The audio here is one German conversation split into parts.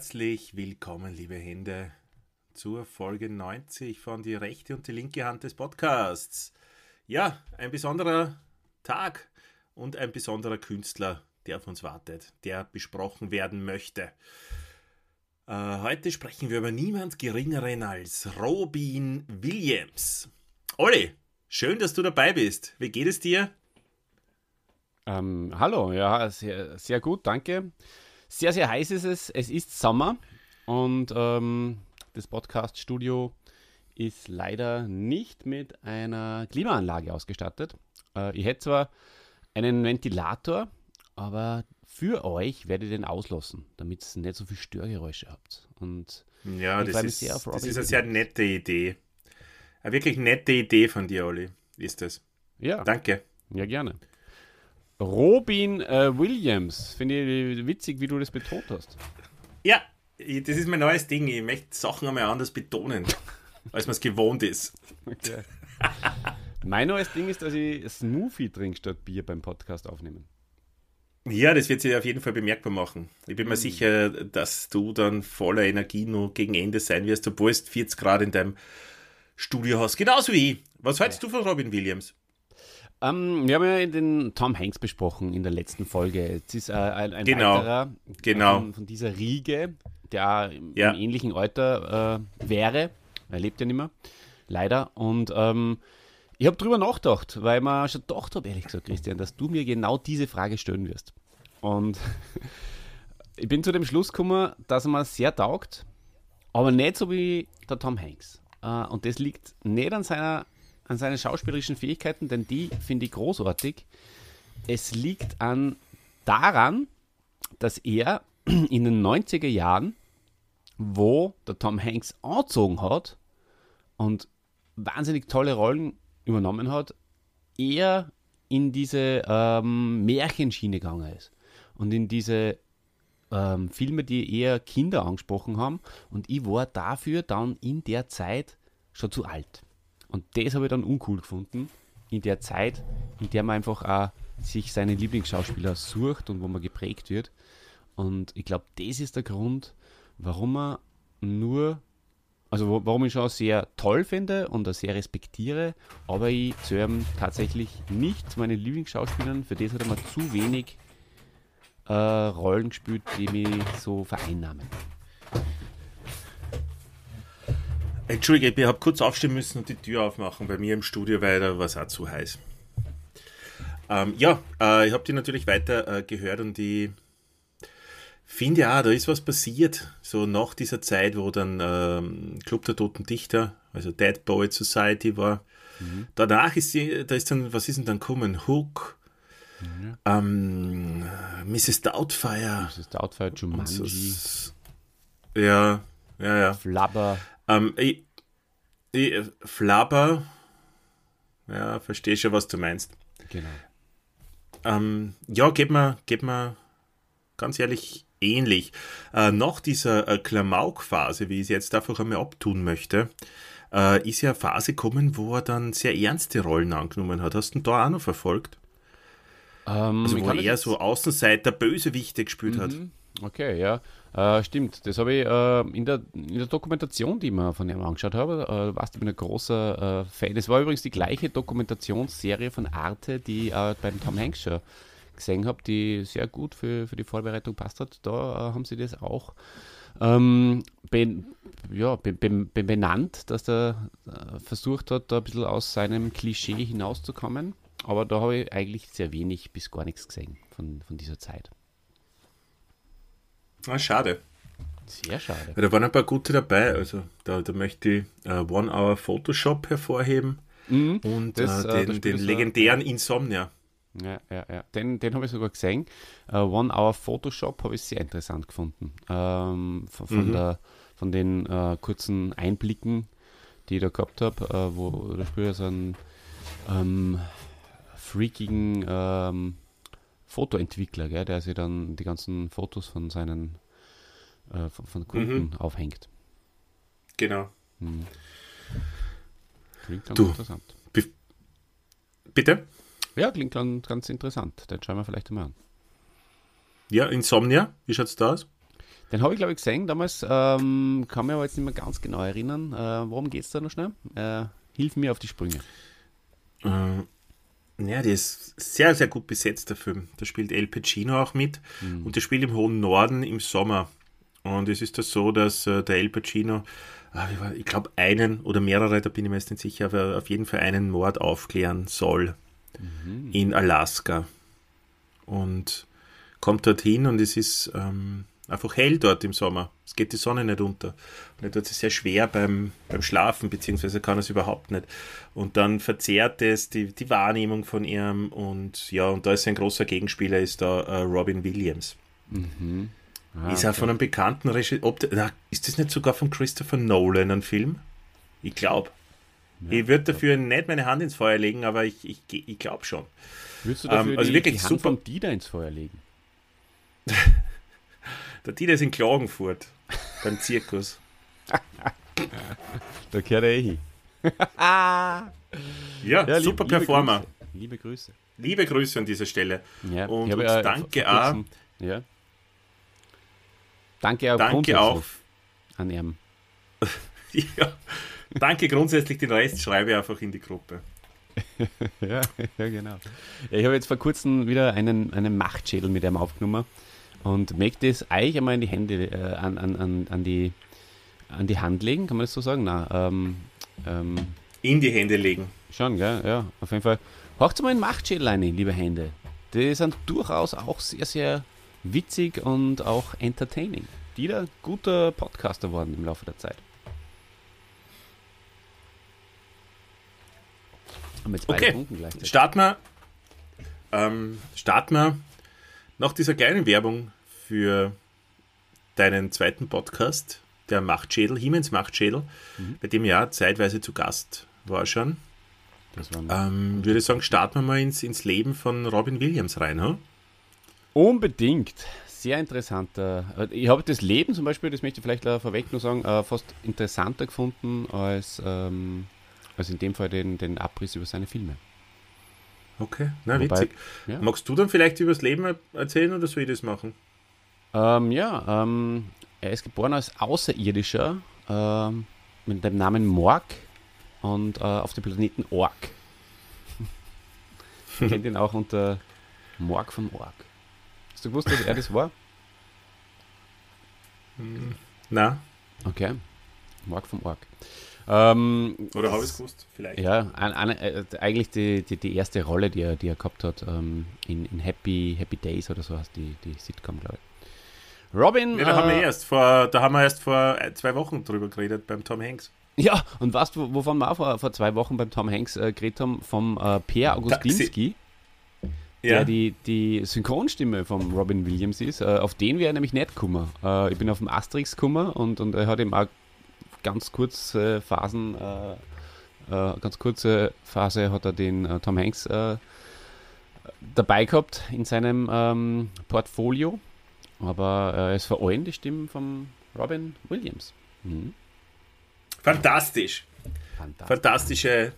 Herzlich willkommen, liebe Hände, zur Folge 90 von Die rechte und die linke Hand des Podcasts. Ja, ein besonderer Tag und ein besonderer Künstler, der auf uns wartet, der besprochen werden möchte. Äh, heute sprechen wir über niemand Geringeren als Robin Williams. Olli, schön, dass du dabei bist. Wie geht es dir? Ähm, hallo, ja, sehr, sehr gut, danke. Sehr, sehr heiß ist es. Es ist Sommer und ähm, das Podcast-Studio ist leider nicht mit einer Klimaanlage ausgestattet. Äh, ich hätte zwar einen Ventilator, aber für euch werde ich den auslassen, damit ihr nicht so viel Störgeräusche habt. Und ja, das ist, das ist eine sehr nette Idee. Eine wirklich nette Idee von dir, Olli, ist das. Ja. Danke. Ja, gerne. Robin äh, Williams. Finde ich witzig, wie du das betont hast. Ja, das ist mein neues Ding. Ich möchte Sachen einmal anders betonen, als man es gewohnt ist. Okay. mein neues Ding ist, dass ich Smoothie trinke statt Bier beim Podcast aufnehmen. Ja, das wird sich auf jeden Fall bemerkbar machen. Ich bin mir mhm. sicher, dass du dann voller Energie nur gegen Ende sein wirst, obwohl es 40 Grad in deinem Studio hast. Genauso wie ich. Was hältst ja. du von Robin Williams? Ähm, wir haben ja den Tom Hanks besprochen in der letzten Folge. Jetzt ist äh, ein, ein genau. weiterer genau. Von, von, dieser Riege, der im, ja. im ähnlichen Alter äh, wäre. Er lebt ja nicht mehr, leider. Und ähm, ich habe drüber nachgedacht, weil mir schon gedacht habe, ehrlich gesagt, Christian, dass du mir genau diese Frage stellen wirst. Und ich bin zu dem Schluss gekommen, dass er mir sehr taugt, aber nicht so wie der Tom Hanks. Äh, und das liegt nicht an seiner an seinen schauspielerischen Fähigkeiten, denn die finde ich großartig. Es liegt an daran, dass er in den 90er Jahren, wo der Tom Hanks angezogen hat und wahnsinnig tolle Rollen übernommen hat, eher in diese ähm, Märchenschiene gegangen ist und in diese ähm, Filme, die eher Kinder angesprochen haben. Und ich war dafür dann in der Zeit schon zu alt. Und das habe ich dann uncool gefunden, in der Zeit, in der man einfach auch sich seine Lieblingsschauspieler sucht und wo man geprägt wird. Und ich glaube, das ist der Grund, warum man nur, also warum ich schon sehr toll finde und sehr respektiere, aber ich zähle ihm tatsächlich nicht zu meinen Lieblingsschauspielern. Für das hat er mir zu wenig äh, Rollen gespielt, die mich so vereinnahmen. Entschuldige, ich habe kurz aufstehen müssen und die Tür aufmachen bei mir im Studio, weil da war es auch zu heiß. Ähm, ja, äh, ich habe die natürlich weiter äh, gehört und ich finde ja, da ist was passiert, so nach dieser Zeit, wo dann ähm, Club der Toten Dichter, also Dead Poet Society war. Mhm. Danach ist sie, da ist dann, was ist denn dann gekommen? Hook, mhm. ähm, Mrs. Doubtfire. Mrs. Doubtfire, Jumanji. So, ja, ja, ja. Flabber. Ähm, ich, ich, Flabber, ja, verstehe schon, was du meinst. Genau. Ähm, ja, geht mir, geht mir ganz ehrlich ähnlich. Äh, nach dieser äh, Klamauk-Phase, wie ich es jetzt einfach einmal abtun möchte, äh, ist ja eine Phase gekommen, wo er dann sehr ernste Rollen angenommen hat. Hast du ihn da auch noch verfolgt? Ähm, also wo er eher so Außenseiter Bösewichte gespielt mhm. hat. Okay, ja. Äh, stimmt, das habe ich äh, in, der, in der Dokumentation, die ich mir von ihm angeschaut habe, äh, warst du bin ein großer äh, Fan. Das war übrigens die gleiche Dokumentationsserie von Arte, die ich beim Tom Hanks schon gesehen habe, die sehr gut für, für die Vorbereitung passt hat. Da äh, haben sie das auch ähm, ben, ja, be, be, benannt, dass er äh, versucht hat, da ein bisschen aus seinem Klischee hinauszukommen. Aber da habe ich eigentlich sehr wenig bis gar nichts gesehen von, von dieser Zeit. Ah, schade. Sehr schade. Weil da waren ein paar gute dabei. Also da, da möchte ich uh, One Hour Photoshop hervorheben mhm, und das, uh, den, den legendären Insomnia. Ja, ja, ja. Den, den habe ich sogar gesehen. Uh, One Hour Photoshop habe ich sehr interessant gefunden. Ähm, von, von, mhm. der, von den kurzen Einblicken, die ich da gehabt habe, wo da spielt er so einen ähm, freakigen ähm, Fotoentwickler, gell, der sich dann die ganzen Fotos von seinen äh, von, von, Kunden mhm. aufhängt. Genau. Hm. Klingt ganz du, interessant. Bitte? Ja, klingt ganz, ganz interessant. Den schauen wir vielleicht mal an. Ja, Insomnia, wie schaut es da aus? Den habe ich, glaube ich, gesehen damals. Ähm, kann mir aber jetzt nicht mehr ganz genau erinnern. Äh, worum geht es da noch schnell? Äh, hilf mir auf die Sprünge. Äh, ja, der ist sehr, sehr gut besetzt, der Film. Da spielt El Pacino auch mit mhm. und der spielt im hohen Norden im Sommer. Und es ist das so, dass äh, der El Pacino, äh, ich glaube, einen oder mehrere, da bin ich mir jetzt nicht sicher, aber auf jeden Fall einen Mord aufklären soll mhm. in Alaska. Und kommt dorthin und es ist ähm, einfach hell dort im Sommer. Es geht die Sonne nicht unter. Und er tut es sehr schwer beim, beim Schlafen, beziehungsweise kann es überhaupt nicht. Und dann verzerrt es die, die Wahrnehmung von ihm und ja, und da ist ein großer Gegenspieler, ist da äh, Robin Williams. Mhm. Ah, ist er okay. von einem bekannten Regisseur. Ist das nicht sogar von Christopher Nolan ein Film? Ich glaube. Ja, ich würde dafür nicht meine Hand ins Feuer legen, aber ich, ich, ich glaube schon. Würdest du dafür ähm, also die, wirklich die Hand super. vom Dieter ins Feuer legen? Der Dieter ist in Klagenfurt beim Zirkus. da gehört er eh hin. ja, ja, super lieb, Performer. Liebe Grüße. Liebe Grüße an dieser Stelle. Ja, und, und ja danke auch. Ja. Danke auch, danke auch an ihm. ja, danke grundsätzlich, den Rest schreibe ich einfach in die Gruppe. ja, ja, genau. Ich habe jetzt vor kurzem wieder einen, einen Machtschädel mit ihm aufgenommen und möchte es euch einmal in die Hände, äh, an, an, an, die, an die Hand legen, kann man das so sagen? Nein, ähm, ähm, in die Hände legen. Schon, gell? Ja, auf jeden Fall. Haucht mal in Machtschädel rein, liebe Hände. Die sind durchaus auch sehr, sehr witzig und auch entertaining. Wieder guter Podcaster geworden im Laufe der Zeit. Haben jetzt beide okay. Starten wir, ähm, starten wir nach dieser kleinen Werbung für deinen zweiten Podcast, der Machtschädel, Hiemens Machtschädel, mhm. bei dem ja zeitweise zu Gast war schon. Ähm, würde ich sagen, starten wir mal ins, ins Leben von Robin Williams rein. Huh? Unbedingt. Sehr interessant. Ich habe das Leben zum Beispiel, das möchte ich vielleicht vorweg nur sagen, äh, fast interessanter gefunden als, ähm, als in dem Fall den, den Abriss über seine Filme. Okay, na Wobei, witzig. Ja. Magst du dann vielleicht über das Leben erzählen oder soll ich das machen? Ähm, ja, ähm, er ist geboren als Außerirdischer ähm, mit dem Namen Morg und äh, auf dem Planeten Ork. Man kennt ihn auch unter Morg von Ork. Hast du gewusst, dass er das war? Na. Okay. Morg vom Ork. Ähm, Oder habe ich es gewusst? Vielleicht. Ja, an, an, äh, eigentlich die, die, die, erste Rolle, die er, die er gehabt hat, ähm, in, in Happy, Happy Days oder so heißt die, die Sitcom, glaube ich. Robin. Ja, da, äh, haben wir äh, erst vor, da haben wir erst vor zwei Wochen drüber geredet beim Tom Hanks. Ja, und weißt du, wovon wir auch vor, vor zwei Wochen beim Tom Hanks äh, geredet haben? Vom äh, Per Augustinski. Ja. Der die, die Synchronstimme von Robin Williams ist. Äh, auf den wäre er nämlich nicht gekommen. Äh, ich bin auf dem Asterix gekommen und, und er hat ihm auch ganz kurze Phasen, äh, äh, ganz kurze Phase hat er den äh, Tom Hanks äh, dabei gehabt in seinem ähm, Portfolio. Aber äh, es vor allem die Stimmen von Robin Williams. Mhm. Fantastisch. Fantastisch. Fantastische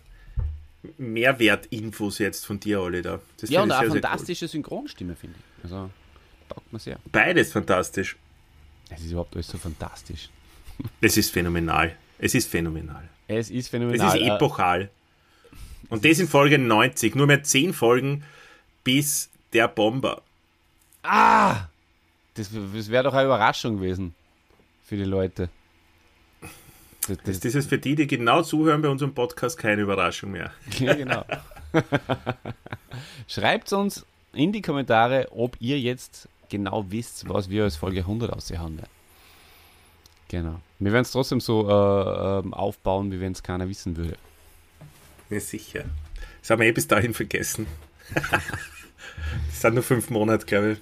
Mehrwertinfos jetzt von dir alle da. Das ja, und auch eine fantastische cool. Synchronstimme, finde ich. Also, taugt mir sehr. Beides fantastisch. Es ist überhaupt alles so fantastisch. Es ist phänomenal. Es ist phänomenal. Es ist phänomenal. Es ist epochal. Und das in Folge 90. Nur mehr 10 Folgen bis der Bomber. Ah! Das, das wäre doch eine Überraschung gewesen für die Leute. Das, das, das ist für die, die genau zuhören bei unserem Podcast, keine Überraschung mehr. Ja, genau. Schreibt uns in die Kommentare, ob ihr jetzt genau wisst, was wir als Folge 100 aussehen werden. Genau. Wir werden es trotzdem so äh, ähm, aufbauen, wie wenn es keiner wissen würde. Ja, sicher. Das haben wir eh bis dahin vergessen. das sind nur fünf Monate, glaube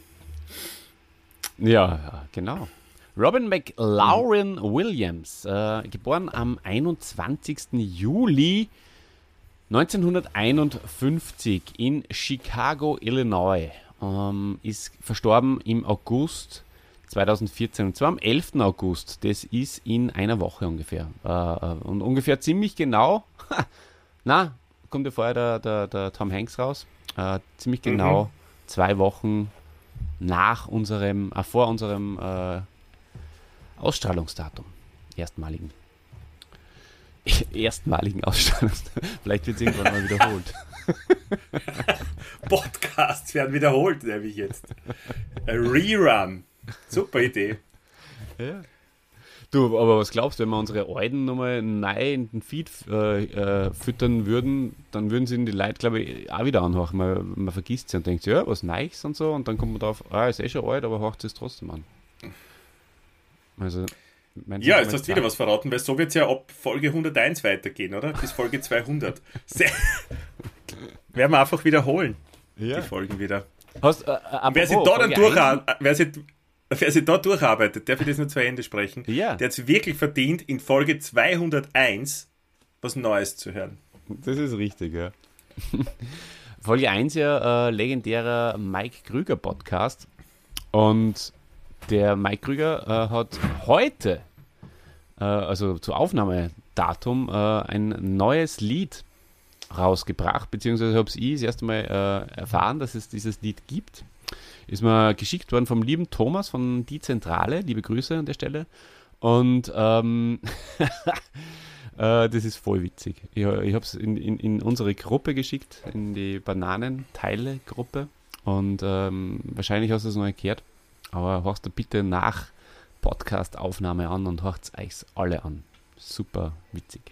ich. Ja, genau. Robin McLaurin. Williams, äh, geboren am 21. Juli 1951 in Chicago, Illinois, ähm, ist verstorben im August 2014 und zwar am 11. August. Das ist in einer Woche ungefähr. Äh, äh, und ungefähr ziemlich genau, na, kommt ja vorher der, der, der Tom Hanks raus, äh, ziemlich genau mhm. zwei Wochen nach unserem, äh, vor unserem äh, Ausstrahlungsdatum, erstmaligen. Erstmaligen Ausstrahlungsdatum. Vielleicht wird es irgendwann mal wiederholt. Podcasts werden wiederholt, nämlich jetzt. A Rerun. Super Idee. Ja. Du, aber was glaubst du, wenn wir unsere Alten nochmal neu in den Feed äh, äh, füttern würden, dann würden sie die Leute, glaube ich, auch wieder anhören. Man, man vergisst sie und denkt, ja, was Neues und so, und dann kommt man drauf, ah, ist eh schon alt, aber hört es trotzdem an. Also, ja, jetzt hast du wieder was verraten, weil so wird es ja ab Folge 101 weitergehen, oder? Bis Folge 200. Sehr, werden wir einfach wiederholen, ja. die Folgen wieder. Hast, äh, äh wer sich da dann durcharbeitet, wer sich, wer sich da durcharbeitet, darf ich das nur zu Ende sprechen, ja. der hat es wirklich verdient, in Folge 201 was Neues zu hören. Das ist richtig, ja. Folge 1 ja äh, legendärer Mike Krüger Podcast. Und der Mike Krüger äh, hat heute, äh, also zu Aufnahmedatum, äh, ein neues Lied rausgebracht, beziehungsweise habe ich das erste Mal äh, erfahren, dass es dieses Lied gibt. Ist mir geschickt worden vom lieben Thomas von Die Zentrale. Liebe Grüße an der Stelle. Und ähm, äh, das ist voll witzig. Ich, ich habe es in, in, in, unsere Gruppe geschickt, in die Bananenteile-Gruppe. Und ähm, wahrscheinlich hast du es noch erklärt. Aber horchst du bitte nach Podcast-Aufnahme an und horcht es euch alle an. Super witzig.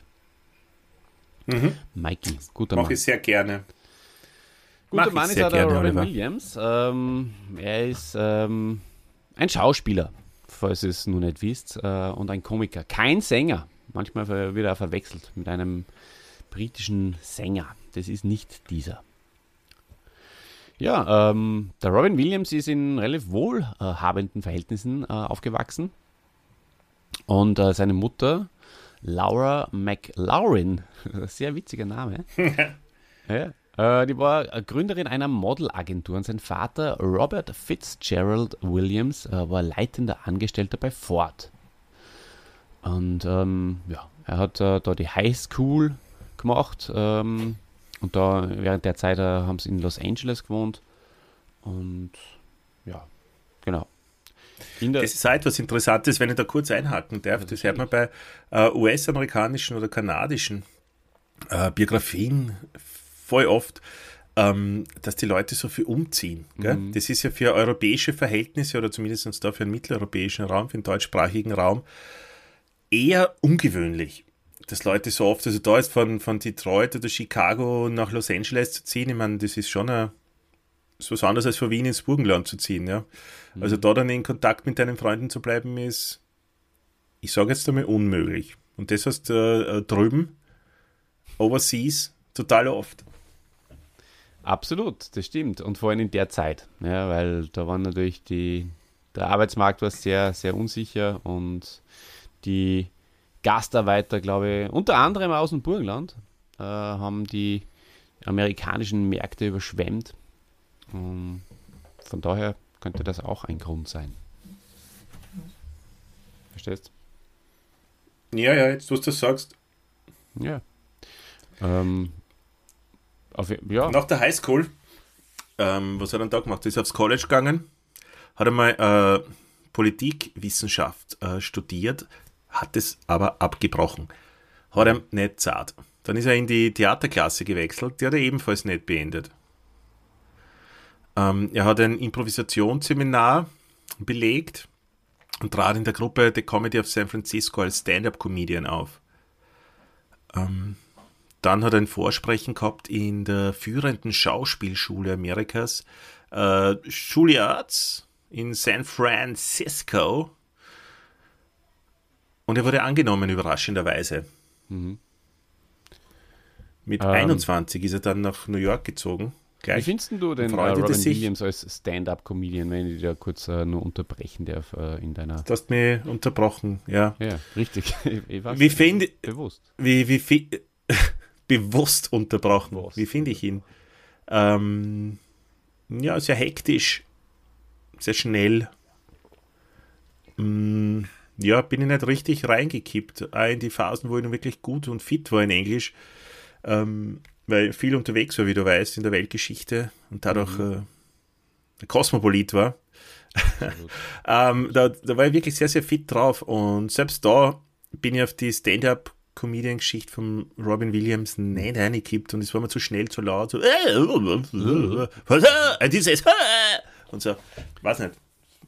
Mhm. Mikey, guter Mach Mann. Mache ich sehr gerne. Guter Mann ist auch der Robin Williams. Ähm, er ist ähm, ein Schauspieler, falls ihr es nun nicht wisst, äh, und ein Komiker. Kein Sänger. Manchmal wird er verwechselt mit einem britischen Sänger. Das ist nicht dieser. Ja, ähm, der Robin Williams ist in relativ wohlhabenden Verhältnissen äh, aufgewachsen. Und äh, seine Mutter Laura McLaurin. Sehr witziger Name. ja. Äh, die war Gründerin einer Modelagentur und sein Vater Robert Fitzgerald Williams äh, war leitender Angestellter bei Ford. Und ähm, ja, er hat äh, da die High School gemacht ähm, und da während der Zeit äh, haben sie in Los Angeles gewohnt und ja, genau das ist halt was Interessantes, wenn ich da kurz einhaken darf. Das hört man bei äh, US-amerikanischen oder kanadischen äh, Biografien voll oft, ähm, dass die Leute so viel umziehen. Mhm. Das ist ja für europäische Verhältnisse oder zumindest da für den mitteleuropäischen Raum, für den deutschsprachigen Raum eher ungewöhnlich dass Leute so oft, also da ist von, von Detroit oder Chicago nach Los Angeles zu ziehen, ich meine, das ist schon ein, ist was anderes als von Wien ins Burgenland zu ziehen, ja. Mhm. Also da dann in Kontakt mit deinen Freunden zu bleiben, ist, ich sage jetzt einmal, unmöglich. Und das heißt äh, drüben, overseas, total oft. Absolut, das stimmt. Und vor allem in der Zeit, ja, weil da war natürlich die, der Arbeitsmarkt war sehr, sehr unsicher und die Gastarbeiter, glaube ich, unter anderem aus dem Burgenland, äh, haben die amerikanischen Märkte überschwemmt ähm, von daher könnte das auch ein Grund sein. Verstehst? Ja, ja, jetzt, was du sagst. Ja. Ähm, auf, ja. Nach der Highschool, ähm, was hat er da gemacht? Er ist aufs College gegangen, hat einmal äh, Politikwissenschaft äh, studiert, hat es aber abgebrochen. Hat er nicht zart. Dann ist er in die Theaterklasse gewechselt, die hat er ebenfalls nicht beendet. Ähm, er hat ein Improvisationsseminar belegt und trat in der Gruppe The Comedy of San Francisco als Stand-up-Comedian auf. Ähm, dann hat er ein Vorsprechen gehabt in der führenden Schauspielschule Amerikas, äh, Juilliards in San Francisco. Und er wurde angenommen, überraschenderweise. Mhm. Mit ähm, 21 ist er dann nach New York gezogen Gleich. Wie findest du den äh, Robin Williams als Stand-up-Comedian, wenn ich dich da kurz äh, nur unterbrechen darf äh, in deiner. Du hast mich unterbrochen, ja. Ja, richtig. ich wie finde bewusst. Wie, wie bewusst unterbrochen. Bewusst. Wie finde ich ihn? Ähm, ja, sehr hektisch, sehr schnell, mh, ja, bin ich nicht richtig reingekippt. Auch in die Phasen, wo ich noch wirklich gut und fit war in Englisch. Ähm, weil viel unterwegs war, wie du weißt, in der Weltgeschichte und dadurch mhm. äh, Kosmopolit war. ähm, da, da war ich wirklich sehr, sehr fit drauf und selbst da bin ich auf die Stand-up Comedian-Geschichte von Robin Williams nicht reingekippt und es war mir zu schnell, zu laut, so, dieses, und so, weiß nicht.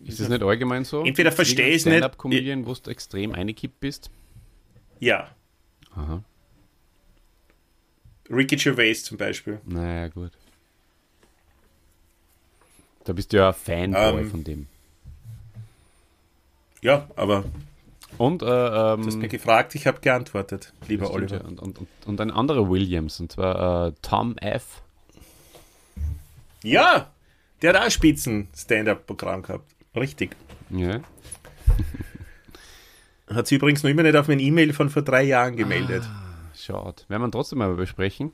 Ist das nicht allgemein so? Entweder verstehe ich es nicht. Stand-up-Comedian, wo du extrem eingekippt bist? Ja. Aha. Ricky Gervais zum Beispiel. Naja, gut. Da bist du ja Fanboy ähm, von dem. Ja, aber. Und, äh, ähm, du hast mir gefragt, ich habe geantwortet, lieber Oliver. Ja. Und, und, und, ein anderer Williams, und zwar äh, Tom F. Ja, der hat auch Spitzen-Stand-Up-Programm gehabt. Richtig. Ja. Hat sich übrigens noch immer nicht auf mein E-Mail von vor drei Jahren gemeldet. Ah, schade. Werden wir trotzdem mal besprechen.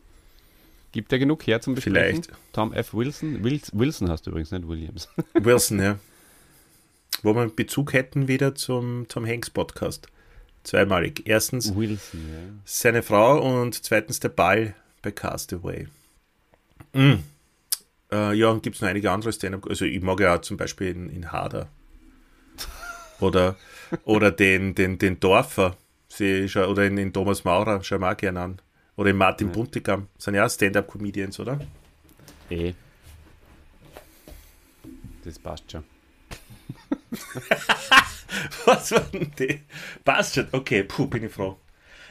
Gibt er genug her zum Besprechen? Vielleicht. Tom F. Wilson. Wilson hast du übrigens, nicht Williams. Wilson, ja. Wo wir Bezug hätten wieder zum Tom Hanks Podcast. Zweimalig. Erstens Wilson, ja. seine Frau und zweitens der Ball bei Castaway. Mm. Äh, ja, und gibt es noch einige andere Stand-up. Also ich mag ja auch zum Beispiel in, in Hader. Oder, oder den, den, den Dorfer. Sie, oder in, in Thomas Maurer, schau mal gerne an. Oder in Martin ja. Buntigam. Sind ja auch Stand-up-Comedians, oder? Eh. Das passt schon. Was war denn die? Passt schon. Okay, puh, bin ich froh.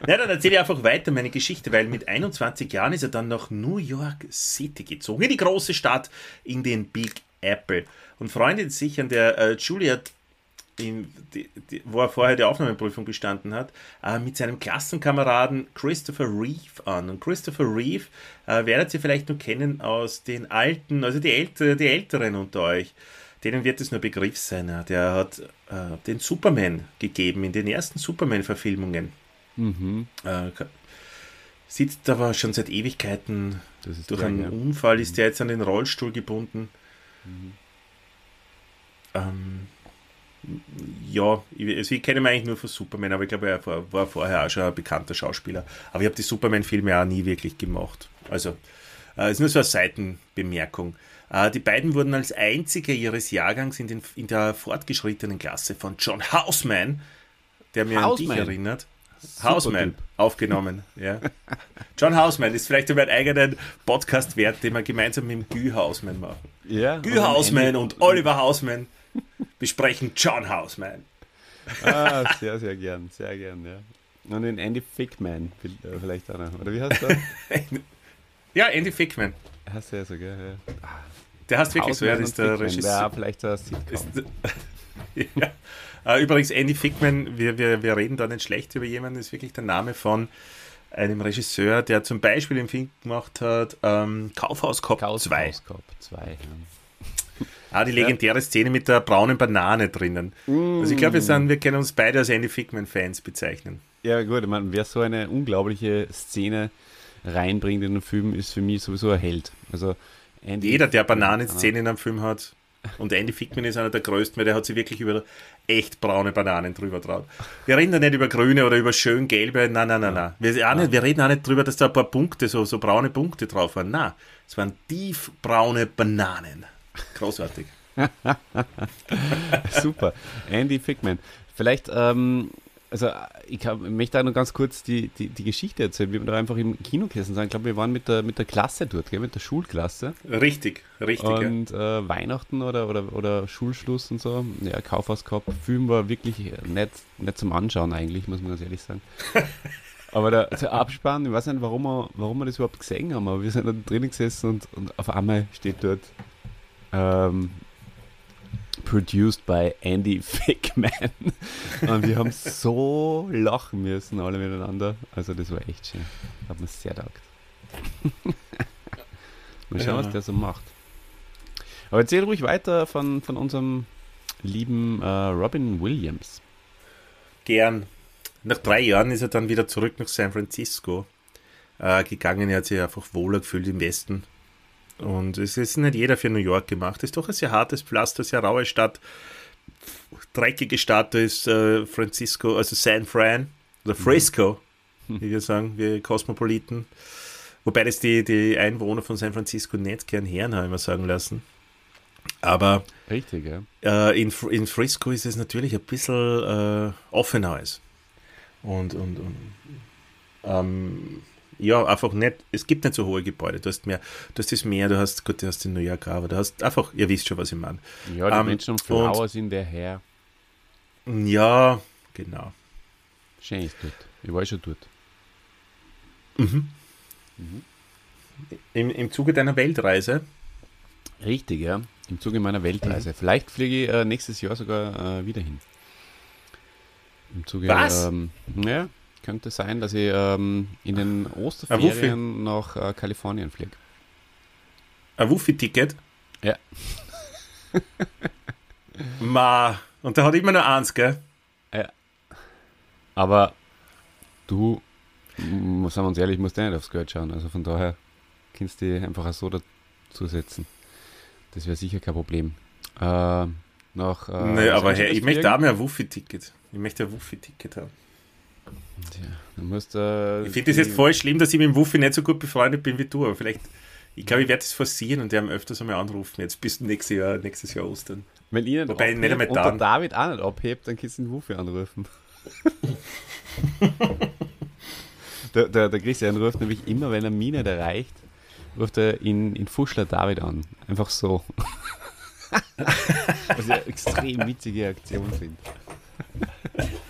Na, dann erzähle ich einfach weiter meine Geschichte, weil mit 21 Jahren ist er dann nach New York City gezogen, in die große Stadt, in den Big Apple. Und freundet sich an der äh, Juilliard, in, die, die, wo er vorher die Aufnahmeprüfung bestanden hat, äh, mit seinem Klassenkameraden Christopher Reeve an. Und Christopher Reeve äh, werdet ihr vielleicht nur kennen aus den alten, also die, Älte, die Älteren unter euch. Denen wird es nur Begriff sein. Der hat äh, den Superman gegeben in den ersten Superman-Verfilmungen. Mhm. Äh, sitzt aber schon seit Ewigkeiten durch einen ja. Unfall, ist mhm. der jetzt an den Rollstuhl gebunden. Mhm. Ähm, ja, ich, also ich kenne ihn eigentlich nur von Superman, aber ich glaube, er war, war vorher auch schon ein bekannter Schauspieler. Aber ich habe die Superman-Filme auch nie wirklich gemacht. Also, äh, ist nur so eine Seitenbemerkung. Äh, die beiden wurden als einzige ihres Jahrgangs in, den, in der fortgeschrittenen Klasse von John Houseman, der mir Houseman. an dich erinnert, Hausmann aufgenommen. Ja. John Hausmann ist vielleicht über einen eigenen Podcast wert, den wir gemeinsam mit dem Gü Hausmann machen. Ja, Gü Hausmann und Oliver Hausmann besprechen John Hausmann. Ah, sehr, sehr gern, sehr gern, ja. Und den Andy Fickman vielleicht auch noch. Oder wie heißt der? ja, Andy Fickman. Heißt der so, gell? Ja. Der heißt wirklich Hausmann so, er ist der Regisseur. Ja, vielleicht Sitcom. Ist, ja. Uh, übrigens, Andy Fickman, wir, wir, wir reden da nicht schlecht über jemanden, ist wirklich der Name von einem Regisseur, der zum Beispiel den Film gemacht hat, ähm, Kaufhaus Cop 2. Cop 2, ja. Ah, die legendäre Szene mit der braunen Banane drinnen. Mm. Also ich glaube, wir, wir können uns beide als Andy Fickman-Fans bezeichnen. Ja gut, ich meine, wer so eine unglaubliche Szene reinbringt in den Film, ist für mich sowieso ein Held. Also Andy Jeder, der Bananenszene in einem Film hat, und Andy Fickman ist einer der größten, weil der hat sich wirklich über echt braune Bananen drüber traut. Wir reden da nicht über grüne oder über schön gelbe, nein, nein, nein, nein. Wir, auch nicht, wir reden auch nicht drüber, dass da ein paar Punkte, so, so braune Punkte drauf waren. Nein, es waren tiefbraune Bananen. Großartig. Super. Andy Fickman. Vielleicht ähm, also ich, hab, ich möchte auch noch ganz kurz die, die, die Geschichte erzählen, wir da einfach im Kino gesessen. Ich glaube, wir waren mit der, mit der Klasse dort, gell? mit der Schulklasse. Richtig, richtig. Und ja. äh, Weihnachten oder, oder, oder Schulschluss und so. Ja, Kaufhaus gehabt. Film war wirklich nicht, nicht zum Anschauen eigentlich, muss man ganz ehrlich sagen. Aber der, der, Abspann, ich weiß nicht, warum wir, warum wir das überhaupt gesehen haben, aber wir sind da drinnen gesessen und, und auf einmal steht dort ähm, produced by Andy Fickman. Und wir haben so lachen müssen, alle miteinander. Also das war echt schön. Hat mir sehr taugt. Mal schauen, ja. was der so macht. Aber erzähl ruhig weiter von, von unserem lieben äh, Robin Williams. Gern. Nach drei Jahren ist er dann wieder zurück nach San Francisco äh, gegangen. Er hat sich einfach wohler gefühlt im Westen und es ist nicht jeder für New York gemacht. Es ist doch ein sehr hartes Pflaster, sehr raue Stadt. dreckige Statue ist äh, Francisco, also San Fran oder Frisco, mhm. wie wir sagen, wir Kosmopoliten. Wobei das die, die Einwohner von San Francisco nicht gern hören, habe ich mal sagen lassen. Aber Richtig, ja. Äh, in, in Frisco ist es natürlich ein bisschen äh, offener alles. Und, und, und ähm, ja, einfach nicht, es gibt nicht so hohe Gebäude. Du hast mehr, du hast das Meer, du hast, gut, du hast in New York, aber du hast einfach, ihr wisst schon, was ich meine. Ja, die ähm, Menschen und Flowers sind der Herr. Ja, genau. Schön ist dort. Ich war schon dort. Mhm. Mhm. Im, Im Zuge deiner Weltreise? Richtig, ja. Im Zuge meiner Weltreise. Mhm. Vielleicht fliege ich äh, nächstes Jahr sogar äh, wieder hin. Im Zuge, Was? Ähm, ja, könnte sein, dass ich ähm, in den Osterferien nach äh, Kalifornien fliege. Ein Wuffi-Ticket? Ja. Ma, und der hat immer nur eins, gell? Ja. Aber du, sagen wir uns ehrlich, musst du nicht aufs Geld schauen. Also von daher kannst du einfach so dazusetzen. Das wäre sicher kein Problem. Äh, nach, äh, nee, aber hey, ich möchte auch mehr ein Wuffi-Ticket. Ich möchte ein Wuffi-Ticket haben. Tja, dann musst, äh, ich finde es jetzt voll schlimm, dass ich mit dem Wuffi nicht so gut befreundet bin wie du, aber vielleicht, ich glaube, ich werde das forcieren und der öfters einmal anrufen, jetzt bis nächstes Jahr, nächstes Jahr Ostern. Wenn ihr Wobei nicht einmal und der David auch nicht abhebt, dann kannst du den Wuffi anrufen. der, der, der Christian ruft nämlich immer, wenn er mich nicht erreicht, ruft er in, in Fuschler David an. Einfach so. Was ich eine extrem witzige Aktion finde.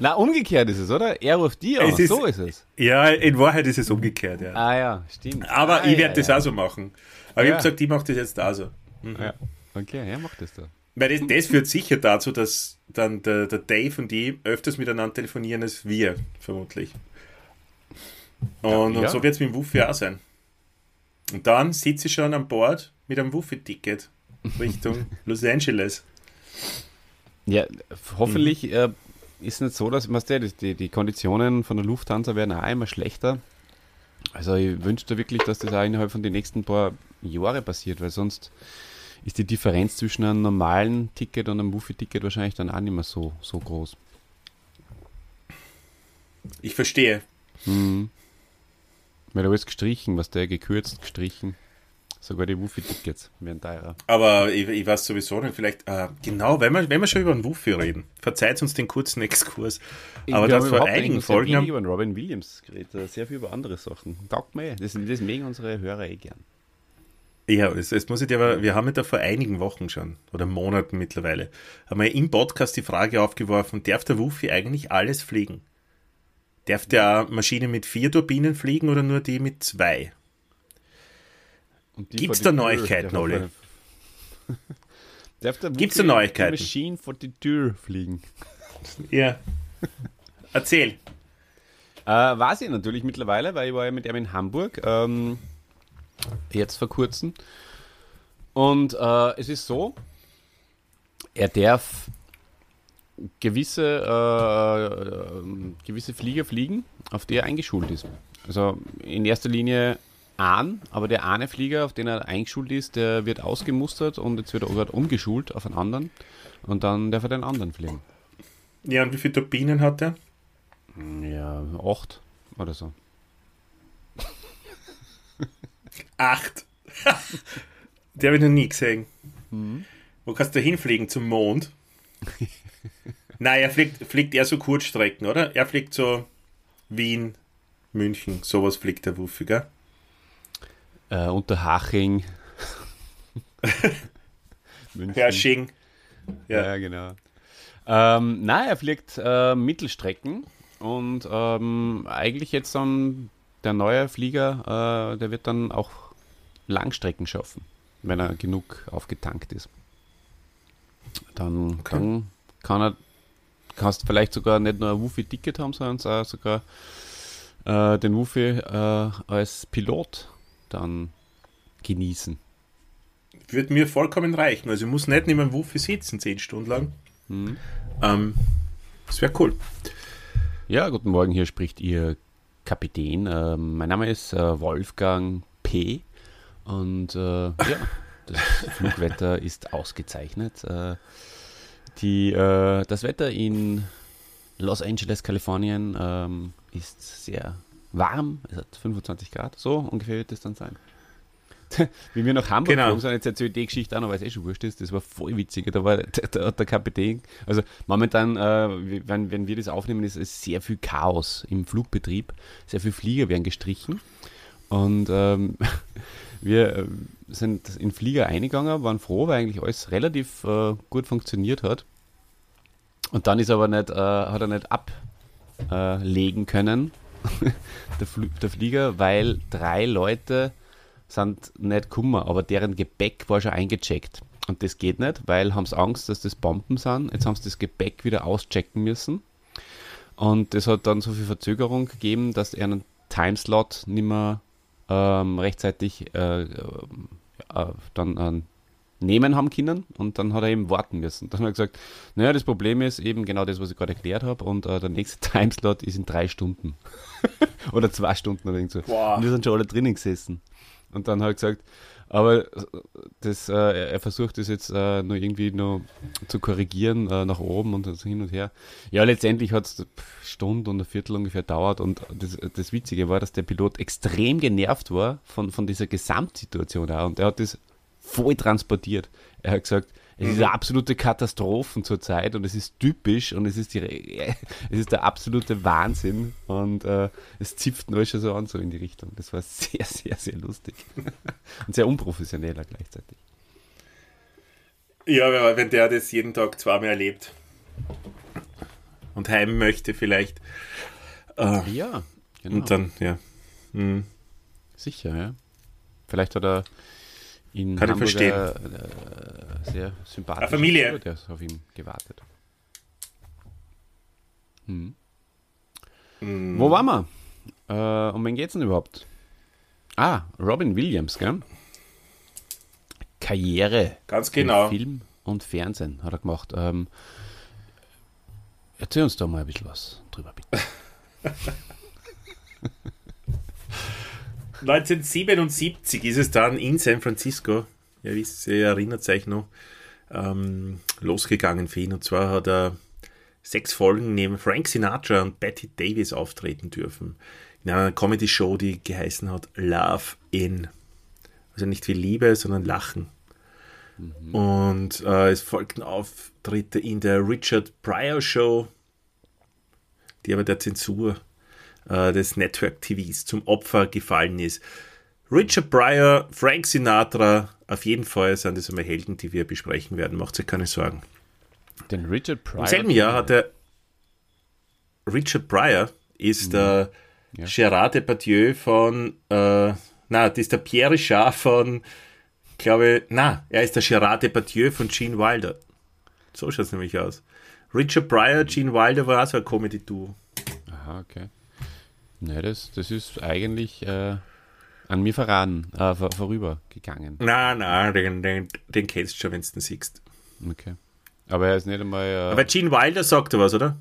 Na, umgekehrt ist es, oder? Er ruft die an, ist, so ist es. Ja, in Wahrheit ist es umgekehrt, ja. Ah ja, stimmt. Aber ah, ich werde ja, das ja. auch so machen. Aber ja. ich habe gesagt, ich mache das jetzt auch so. Mhm. Ja. Okay, er macht das da. Weil das, das, führt sicher dazu, dass dann der, der Dave und die öfters miteinander telefonieren als wir, vermutlich. Und, und so wird es mit dem Wuffi auch sein. Und dann sitze ich schon an Bord mit einem Wuffi-Ticket Richtung Los Angeles. Ja, hoffentlich mhm. äh, ist nicht so, dass weißt du, die, die Konditionen von der Lufthansa werden auch immer schlechter. Also ich wünsche dir wirklich, dass das auch innerhalb von den nächsten paar Jahren passiert, weil sonst ist die Differenz zwischen einem normalen Ticket und einem Wuffi-Ticket wahrscheinlich dann auch nicht mehr so, so groß. Ich verstehe. Mhm. Weil da ist gestrichen, was der gekürzt, gestrichen. Sogar die Wuffi-Tickets werden teurer. Aber ich, ich, weiß sowieso nicht, vielleicht, äh, genau, wenn wir, wenn wir schon über einen Wuffi reden, verzeiht uns den kurzen Exkurs. Aber das vor einigen Folgen. Sehr über Robin Williams geredet, sehr viel über andere Sachen. Taugt mir, das, das mögen unsere Hörer eh gern. Ja, es, es muss ich dir aber, wir haben ja da vor einigen Wochen schon, oder Monaten mittlerweile, haben wir im Podcast die Frage aufgeworfen, darf der Wuffi eigentlich alles fliegen? Darf der Maschine mit vier Turbinen fliegen oder nur die mit zwei? Gibt es da Neuigkeiten, Ole? Gibt es da Neuigkeiten? Maschine vor die Tür fliegen. Ja. Erzähl. Äh, war sie natürlich mittlerweile, weil ich war ja mit ihm in Hamburg, ähm, jetzt vor kurzem. Und äh, es ist so, er darf gewisse, äh, äh, gewisse Flieger fliegen, auf die er eingeschult ist. Also in erster Linie an, aber der eine Flieger, auf den er eingeschult ist, der wird ausgemustert und jetzt wird er gerade umgeschult auf einen anderen und dann darf er den anderen fliegen. Ja, und wie viele Turbinen hat er? Ja, acht oder so. Acht? der habe ich noch nie gesehen. Mhm. Wo kannst du hinfliegen? Zum Mond? Nein, er fliegt, fliegt eher so Kurzstrecken, oder? Er fliegt so Wien, München, sowas fliegt der Wuffi, gell? Äh, Unterhaching. Hersching. Ja. ja, genau. Ähm, nein, er fliegt äh, Mittelstrecken und ähm, eigentlich jetzt dann der neue Flieger, äh, der wird dann auch Langstrecken schaffen, wenn er genug aufgetankt ist. Dann okay. kann, kann er, kannst vielleicht sogar nicht nur ein Wufi-Ticket haben, sondern sogar äh, den Wufi äh, als Pilot dann genießen. Würde mir vollkommen reichen. Also ich muss nicht neben dem Wuffi sitzen, zehn Stunden lang. Mhm. Ähm, das wäre cool. Ja, guten Morgen, hier spricht Ihr Kapitän. Äh, mein Name ist äh, Wolfgang P. Und äh, ja, das Flugwetter ist ausgezeichnet. Äh, Die, äh, das Wetter in Los Angeles, Kalifornien ähm, ist sehr warm. Es hat 25 Grad. So ungefähr wird es dann sein. Wie wir nach Hamburg genau. geflogen sind, jetzt erzählt die Geschichte auch noch, weil es eh schon wurscht ist, das war voll witzig. Da war der, der, der Kapitän, also momentan, äh, wenn, wenn wir das aufnehmen, ist es sehr viel Chaos im Flugbetrieb. Sehr viele Flieger werden gestrichen. Und ähm, wir äh, sind in Flieger eingegangen, waren froh, weil eigentlich alles relativ äh, gut funktioniert hat. Und dann ist aber nicht, äh, hat er nicht ablegen können, der, der, Flieger, weil drei Leute sind nicht gekommen, aber deren Gepäck war schon eingecheckt. Und das geht nicht, weil haben sie Angst, dass das Bomben sind. Jetzt haben sie das Gepäck wieder auschecken müssen. Und das hat dann so viel Verzögerung gegeben, dass er einen Timeslot nicht mehr ähm, rechtzeitig äh, äh, dann nehmen haben können und dann hat er eben warten müssen. Dann hat er gesagt, naja, das Problem ist eben genau das, was ich gerade erklärt habe und äh, der nächste Timeslot ist in drei Stunden oder zwei Stunden oder irgend so. Und wir sind schon alle drinnen gesessen. Und dann hat er gesagt, aber das, äh, er versucht das jetzt äh, nur irgendwie noch zu korrigieren äh, nach oben und so hin und her. Ja, letztendlich hat es Stunde und eine Viertel ungefähr dauert und das, das Witzige war, dass der Pilot extrem genervt war von, von dieser Gesamtsituation auch und er hat das voll transportiert. Er hat gesagt, es ist eine mhm. absolute Katastrophe zurzeit und es ist typisch und es ist, die, es ist der absolute Wahnsinn und äh, es zipft nur schon so an, so in die Richtung. Das war sehr, sehr, sehr lustig und sehr unprofessioneller gleichzeitig. Ja, wenn der das jeden Tag zweimal erlebt und heim möchte vielleicht. Äh, ja, genau. Und dann, ja. Mhm. Sicher, ja. Vielleicht hat er in Kann Hamburg ich verstehen. Äh, sehr sympathisch. Familie. Der ist auf ihn gewartet. Hm. Hm. Wo waren wir? Äh, um wen geht's denn überhaupt? Ah, Robin Williams, gell? Karriere. Ganz genau. Film und Fernsehen hat er gemacht. Ähm, erzähl uns da mal ein bisschen was drüber, bitte. 1977 ist es dann in San Francisco, ihr wisst, ihr erinnert euch noch, ähm, losgegangen für ihn. Und zwar hat er sechs Folgen neben Frank Sinatra und Betty Davis auftreten dürfen. In einer Comedy-Show, die geheißen hat Love In. Also nicht wie Liebe, sondern Lachen. Mhm. Und äh, es folgten Auftritte in der Richard Pryor Show, die aber der Zensur äh, des Network TVs zum Opfer gefallen ist. Richard Pryor, Frank Sinatra, auf jeden Fall sind das einmal Helden, die wir besprechen werden. Macht sich keine Sorgen. Den Richard Pryor. Im selben Jahr hat er Richard Pryor ist mhm. der ja. Gerard Depardieu von, äh, na, das ist der Pierre Richard von, glaube, na, er ist der Gerard Depardieu von Gene Wilder. So schaut es nämlich aus. Richard Pryor, Gene Wilder war auch so ein Comedy-Duo. Aha, okay. Ne, das, das ist eigentlich äh, an mir verraten, äh, vor, vorübergegangen. Nein, nein, den, den, den kennst du schon, wenn du den siehst. Okay. Aber er ist nicht einmal. Äh, Aber Gene Wilder sagt er was, oder?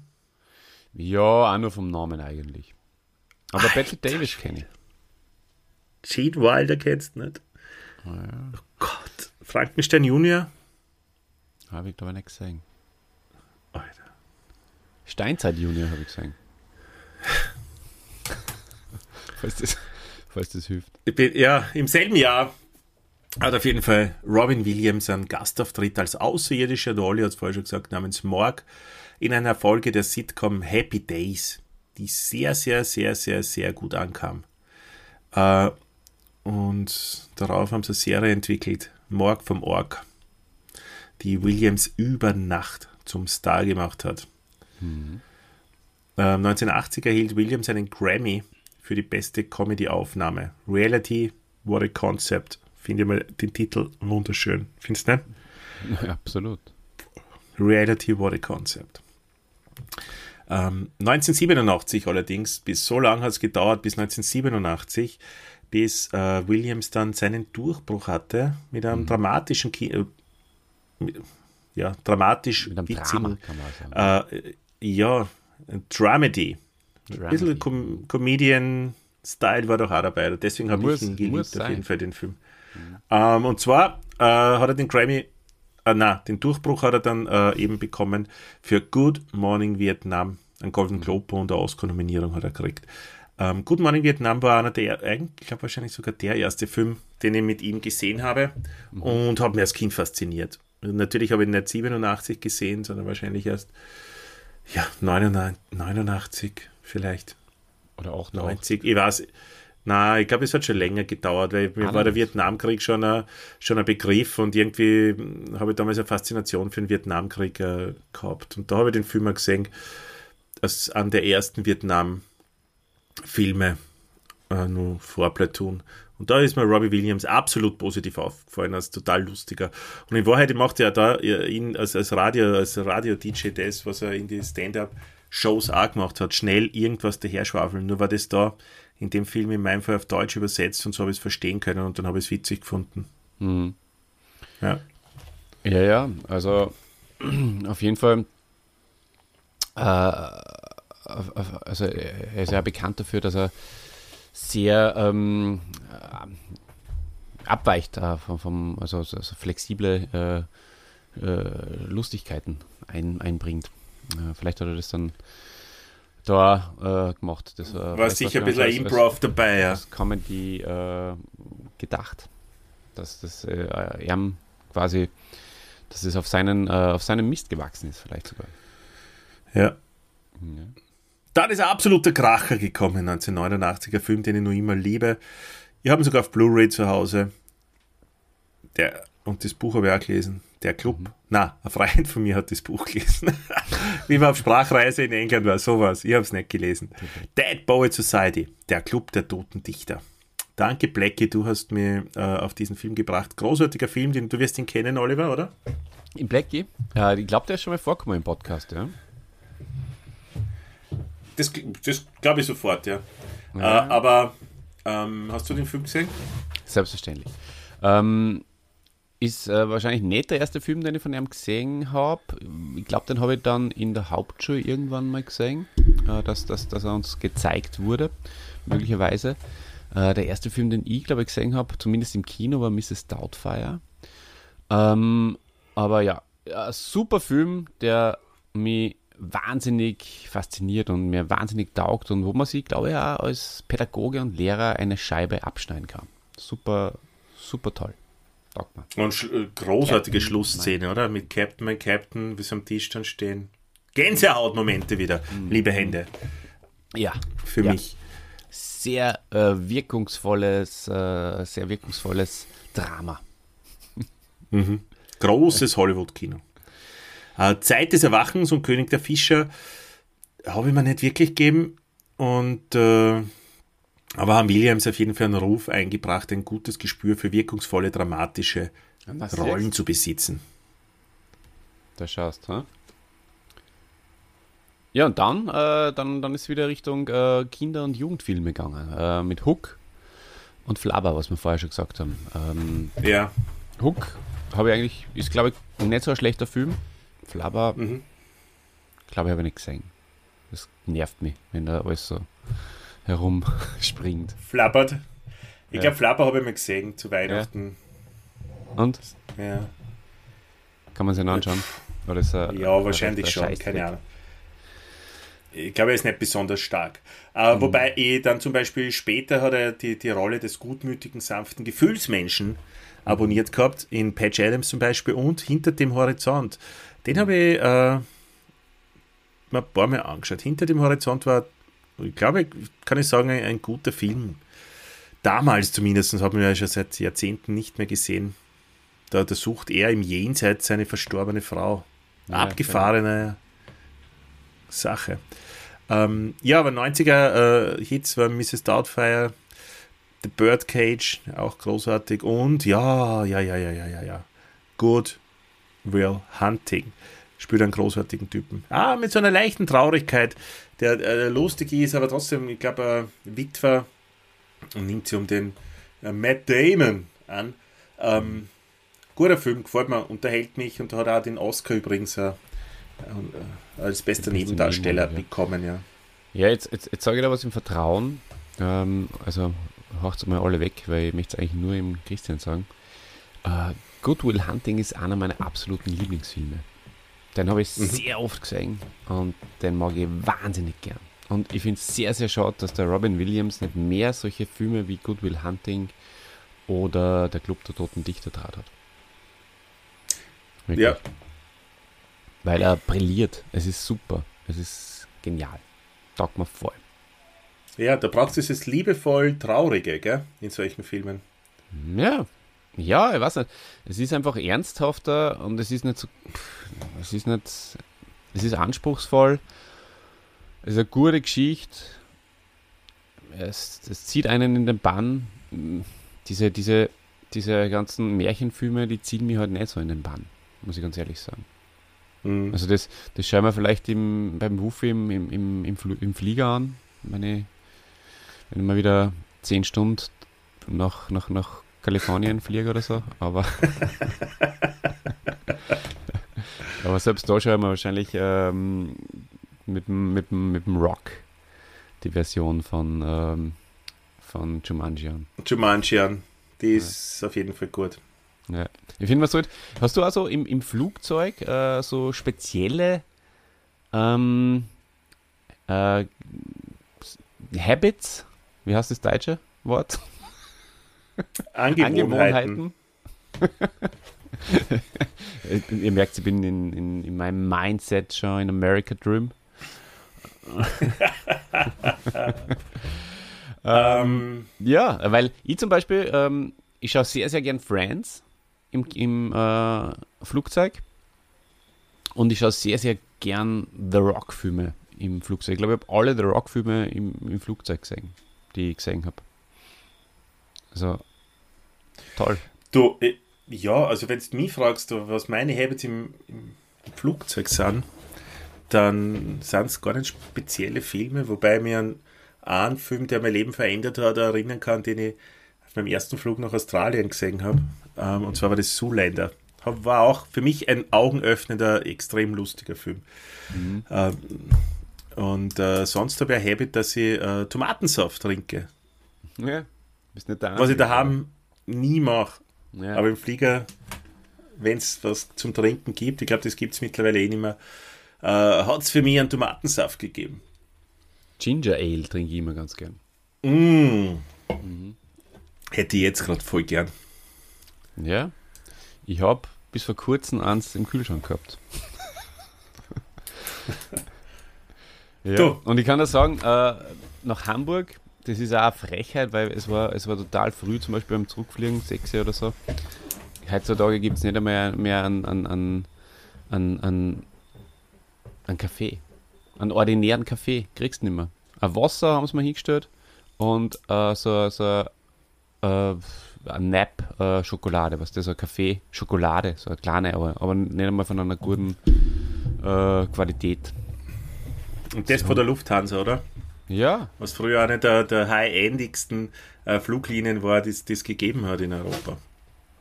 Ja, auch nur vom Namen eigentlich. Aber Alter, Betty Davis kenne ich. Gene Wilder kennst du nicht? Oh, ja. oh Gott. Frankenstein Junior? Habe ich glaube ich nicht gesehen. Alter. Steinzeit Junior habe ich gesehen falls, das, falls das hilft. Bin, ja, im selben Jahr hat auf jeden Fall Robin Williams einen Gastauftritt als außerirdischer Dolly, hat es vorher schon gesagt, namens Morg, in einer Folge der Sitcom Happy Days, die sehr, sehr, sehr, sehr, sehr gut ankam. Äh, und darauf haben sie eine Serie entwickelt, Morg vom Org, die Williams über Nacht zum Star gemacht hat. Mhm. Äh, 1980 erhielt Williams einen Grammy für die beste Comedy-Aufnahme. Reality, what a concept. Finde ich mal den Titel wunderschön. Findest du nicht? Ja, absolut. Reality, what a concept. Ähm, 1987 allerdings, bis so lange hat es gedauert, bis 1987, bis äh, Williams dann seinen Durchbruch hatte mit einem mhm. dramatischen Ki mit, ja, dramatisch mit einem witzigen, Drama, äh, ja, Dramedy. Ein bisschen Com Comedian-Style war doch auch dabei. Deswegen habe ich ihn geliebt, auf jeden Fall, den Film. Mhm. Ähm, und zwar äh, hat er den Grammy äh, na, den Durchbruch hat er dann äh, eben bekommen für Good Morning Vietnam. Ein Golden Globe und eine Oscar-Nominierung hat er gekriegt. Ähm, Good Morning Vietnam war einer der, eigentlich, ich glaube wahrscheinlich sogar der erste Film, den ich mit ihm gesehen habe mhm. und hat mir als Kind fasziniert. Natürlich habe ich ihn nicht 87 gesehen, sondern wahrscheinlich erst ja, 89, 89 vielleicht. Oder auch 90. Ich weiß, na, ich glaube, es hat schon länger gedauert, weil mir ah, war der Vietnamkrieg schon ein, schon ein Begriff und irgendwie habe ich damals eine Faszination für den Vietnamkrieg äh, gehabt. Und da habe ich den Film mal gesehen, als an der ersten Vietnam-Filme, äh, nur vor Platoon. Und da ist mir Robbie Williams absolut positiv aufgefallen, als total lustiger. Und in Wahrheit macht er da ihn als, als Radio, als Radio-DJ das, was er in die Stand-Up-Shows auch gemacht hat, schnell irgendwas daherschwafeln. Nur war das da in dem Film in meinem Fall auf Deutsch übersetzt und so habe ich es verstehen können und dann habe ich es witzig gefunden. Mhm. Ja. Ja, ja, also auf jeden Fall, äh, also er ist ja bekannt dafür, dass er sehr ähm, äh, abweicht äh, vom, vom, also, also flexible äh, äh, Lustigkeiten ein, einbringt. Äh, vielleicht hat er das dann da äh, gemacht. Das war sicher ein bisschen als, Improv dabei, ja. Das Comedy äh, gedacht. Dass das äh, er quasi, dass es auf seinen, äh, auf seinen Mist gewachsen ist, vielleicht sogar. Ja. ja. Dann ist ein absoluter Kracher gekommen, 1989er Film, den ich noch immer liebe. Ich habe ihn sogar auf Blu-ray zu Hause. Der, und das Buch habe ich auch gelesen. Der Club. Mhm. Na, ein Freund von mir hat das Buch gelesen. Wie man auf Sprachreise in England war, sowas. Ich habe es nicht gelesen. Mhm. Dead Poet Society, der Club der toten Dichter. Danke, Blackie, du hast mir äh, auf diesen Film gebracht. Großartiger Film, den du wirst ihn kennen, Oliver, oder? In Blackie? Ja, ich glaube, der ist schon mal vorgekommen im Podcast, ja. Das, das glaube ich sofort, ja. ja. Äh, aber ähm, hast du den Film gesehen? Selbstverständlich. Ähm, ist äh, wahrscheinlich nicht der erste Film, den ich von ihm gesehen habe. Ich glaube, den habe ich dann in der Hauptschule irgendwann mal gesehen, äh, dass, dass, dass er uns gezeigt wurde, möglicherweise. Äh, der erste Film, den ich, glaube ich, gesehen habe, zumindest im Kino, war Mrs. Doubtfire. Ähm, aber ja, ja, super Film, der mich wahnsinnig fasziniert und mir wahnsinnig taugt und wo man sich, glaube ich, auch als Pädagoge und Lehrer eine Scheibe abschneiden kann. Super, super toll. Und sch äh, großartige Captain, Schlussszene, oder? Mit Captain, mein Captain, wie sie am Tisch dann stehen. Gänsehautmomente wieder, mhm. liebe Hände. Ja. Für ja. mich. Sehr äh, wirkungsvolles, äh, sehr wirkungsvolles Drama. Mhm. Großes Hollywood-Kino. Äh, Zeit des Erwachens und König der Fischer habe ich mir nicht wirklich gegeben. Und äh, aber haben Williams auf jeden Fall einen Ruf eingebracht, ein gutes Gespür für wirkungsvolle, dramatische Rollen jetzt? zu besitzen. Da schaust, ha? Ja, und dann, äh, dann, dann ist wieder Richtung äh, Kinder- und Jugendfilme gegangen. Äh, mit Hook und Flabber, was wir vorher schon gesagt haben. Ähm, ja. Hook habe ich eigentlich, ist glaube ich nicht so ein schlechter Film. Flabber, mhm. glaube ich, habe ich nicht gesehen. Das nervt mich, wenn da alles so herumspringt. Flappert. Ich ja. glaube, Flapper habe ich mal gesehen zu Weihnachten. Ja. Und? Ja. Kann man sich anschauen? Oder ist er, ja, wahrscheinlich schon, keine Ahnung. Ich glaube, er ist nicht besonders stark. Äh, mhm. Wobei ich dann zum Beispiel später hat er die, die Rolle des gutmütigen, sanften Gefühlsmenschen abonniert gehabt, in Patch Adams zum Beispiel und Hinter dem Horizont. Den habe ich äh, mir ein paar Mal angeschaut. Hinter dem Horizont war ich glaube, kann ich sagen, ein, ein guter Film. Damals zumindest, haben wir ja schon seit Jahrzehnten nicht mehr gesehen. Da, da sucht er im Jenseits seine verstorbene Frau. Ja, Abgefahrene ja. Sache. Ähm, ja, aber 90er äh, Hits waren Mrs. Doubtfire, The Birdcage, auch großartig. Und ja, ja, ja, ja, ja, ja, ja. Good Will Hunting spielt einen großartigen Typen. Ah, mit so einer leichten Traurigkeit, der äh, lustig ist, aber trotzdem, ich glaube, äh, Witwer und nimmt sie um den äh, Matt Damon an. Ähm, guter Film, gefällt mir, unterhält mich und hat auch den Oscar übrigens äh, äh als bester Nebendarsteller ja. bekommen, ja. Ja, jetzt, jetzt, jetzt sage ich da was im Vertrauen. Ähm, also haucht es mal alle weg, weil ich möchte es eigentlich nur im Christian sagen. Uh, Good Will Hunting ist einer meiner absoluten Lieblingsfilme. Den habe ich mhm. sehr oft gesehen und den mag ich wahnsinnig gern. Und ich finde es sehr, sehr schade, dass der Robin Williams nicht mehr solche Filme wie Good Will Hunting oder Der Club der Toten Dichter draht hat. Wirklich. Ja. Weil er brilliert. Es ist super. Es ist genial. Taugt mir voll. Ja, da braucht es dieses liebevoll Traurige, gell, in solchen Filmen. Ja, ja, ich weiß nicht. Es ist einfach ernsthafter und es ist nicht so. Es ist nicht. Es ist anspruchsvoll. Es ist eine gute Geschichte. Es, es zieht einen in den Bann. Diese, diese, diese ganzen Märchenfilme, die ziehen mich halt nicht so in den Bann, muss ich ganz ehrlich sagen. Mhm. Also das, das schauen wir vielleicht im, beim Wufi im, im, im, im, im Flieger an, wenn ich, wenn ich mal wieder zehn Stunden nach, nach, nach Kalifornien fliege oder so, aber aber selbst da schauen wir wahrscheinlich ähm, mit, mit, mit dem Rock die Version von, ähm, von Jumanji an. Jumanji an, die ist ja. auf jeden Fall gut. Ja. Ich finde, man sollte. Hast du also im, im Flugzeug äh, so spezielle ähm, äh, Habits? Wie heißt das deutsche Wort? Angewohnheiten. Ihr merkt, ich bin in, in, in meinem Mindset schon in America Dream. ähm, ja, weil ich zum Beispiel, ähm, ich schaue sehr, sehr gern Friends im, im äh, Flugzeug und ich schaue sehr, sehr gern The Rock-Filme im Flugzeug. Ich glaube, ich habe alle The Rock-Filme im, im Flugzeug gesehen, die ich gesehen habe. Also, toll. Du, äh, ja, also wenn du mich fragst, was meine Habits im, im Flugzeug sind, dann sind es gar nicht spezielle Filme, wobei mir an einen Film, der mein Leben verändert hat, erinnern kann, den ich auf meinem ersten Flug nach Australien gesehen habe. Ähm, und zwar war das Zoolander. War auch für mich ein augenöffnender, extrem lustiger Film. Mhm. Ähm, und äh, sonst habe ich ein Habit, dass ich äh, Tomatensaft trinke. Ja. Bist nicht der Was ich daheim nie mache. Ja. Aber im Flieger, wenn es was zum Trinken gibt, ich glaube, das gibt es mittlerweile eh nicht mehr, äh, hat es für mich einen Tomatensaft gegeben. Ginger Ale trinke ich immer ganz gern. Mm. Mhm. Hätte ich jetzt gerade voll gern. Ja, ich habe bis vor kurzem eins im Kühlschrank gehabt. ja. Du. Und ich kann da sagen, äh, nach Hamburg das ist auch eine Frechheit, weil es war, es war total früh, zum Beispiel beim Zurückfliegen, 6 oder so. Heutzutage gibt es nicht einmal mehr einen, einen, einen, einen, einen Kaffee. Einen ordinären Kaffee kriegst du nicht mehr. Ein Wasser haben sie mal hingestellt und äh, so, so äh, ein Nap äh, Schokolade, was das so ein Kaffee Schokolade, so eine kleine, aber, aber nicht einmal von einer guten äh, Qualität. Und das so. von der Lufthansa, oder? Ja. Was früher eine der, der high-endigsten äh, Fluglinien war, die es gegeben hat in Europa.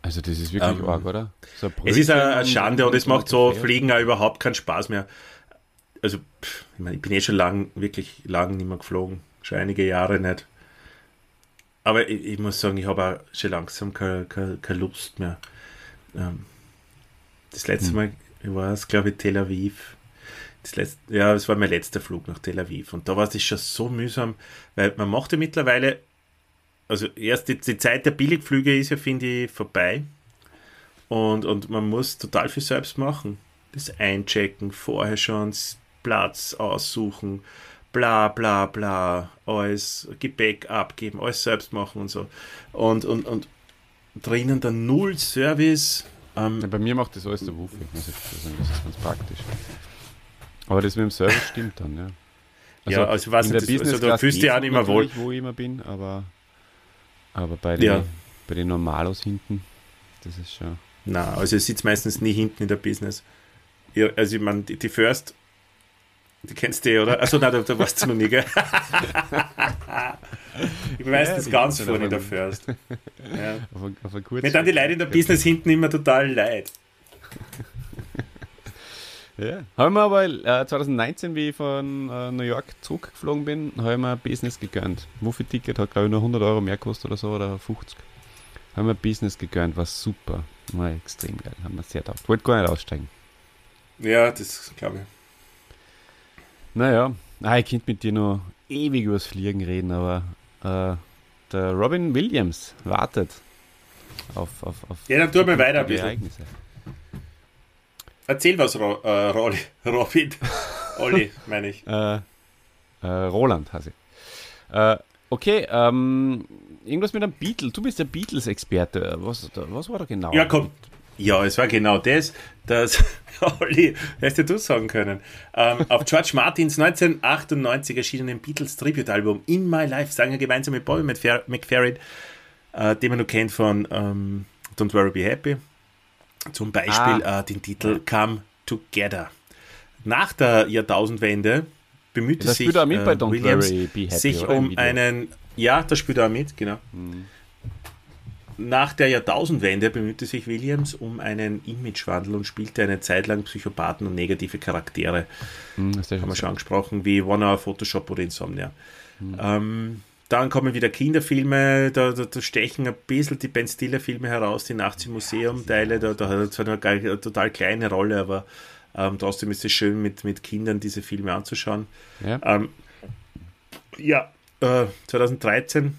Also das ist wirklich ähm, arg, oder? So es ist eine Schande und, es macht so Fliegen auch überhaupt keinen Spaß mehr. Also, pff, ich, mein, ich bin eh schon lang, wirklich lang nicht mehr geflogen. Schon einige Jahre nicht. Aber ich, ich muss sagen, ich habe auch schon langsam keine, keine, keine Lust mehr. Ähm, das letzte hm. Mal war es, glaube ich, Tel Aviv das letzte, ja, das war mein letzter Flug nach Tel Aviv. Und da war es schon so mühsam, weil man macht ja mittlerweile, also erst die, die Zeit der Billigflüge ist ja, finde ich, vorbei. Und, und man muss total viel selbst machen. Das Einchecken, vorher schon Platz aussuchen, bla bla bla, alles Gepäck abgeben, alles selbst machen und so. Und, und, und drinnen dann null Service. Ähm, ja, bei mir macht das alles der Wuffi. Das ist ganz praktisch. Aber das mit dem Service stimmt dann, ja. Also ja, also was in der also da fühlst du ja auch nicht mehr wohl. Wo ich immer bin, aber, aber bei, den, ja. bei den Normalos hinten, das ist schon. Na, also es sitzt meistens nie hinten in der Business. Ja, also ich meine, die, die First, die kennst du eh, oder? Achso, nein, da, da warst du noch nie, gell? ich bin meistens ja, ganz vorne in der First. Ja. Auf, auf Mir dann die Leute in der Business hinten immer total leid. Ja. Haben wir aber äh, 2019, wie ich von äh, New York zurückgeflogen bin, habe ich mir ein Business gegönnt. Wofür Ticket hat, glaube ich, nur 100 Euro mehr gekostet oder so, oder 50. Haben wir Business gegönnt, war super. War extrem geil. Haben wir sehr taugt. Wollte gar nicht aussteigen. Ja, das glaube ich. Naja, ah, ich könnte mit dir noch ewig übers Fliegen reden, aber äh, der Robin Williams wartet auf, auf, auf Ja, dann tun wir weiter ein bisschen. Ereignisse. Erzähl was, Ro äh, Rolli, Robin. Olli, meine ich. Äh, äh, Roland, heiße ich. Äh, okay, ähm, irgendwas mit einem Beatles. Du bist der Beatles-Experte. Was, was war da genau? Ja, komm. Ja, es war genau das, das Olli, hättest du sagen können. Ähm, auf George Martins 1998 erschienenen Beatles Tribute-Album In My Life sang er gemeinsam mit Bobby McFerrin, äh, den man noch kennt von ähm, Don't Worry Be Happy, zum Beispiel ah. äh, den Titel Come Together. Nach der Jahrtausendwende bemühte das sich äh, Williams happy, sich um einen, ja, das spielt er mit, genau. Mhm. Nach der Jahrtausendwende bemühte sich Williams um einen Imagewandel und spielte eine Zeit lang Psychopathen und negative Charaktere. Mhm, das haben wir schon angesprochen, wie Warner, Photoshop oder Insomnia. Mhm. Ähm, dann kommen wieder Kinderfilme, da, da, da, stechen ein bisschen die Ben Stiller-Filme heraus, die Nachts im Museum-Teile, da, da hat er zwar eine, eine total kleine Rolle, aber ähm, trotzdem ist es schön, mit, mit Kindern diese Filme anzuschauen. Ja, ähm, ja äh, 2013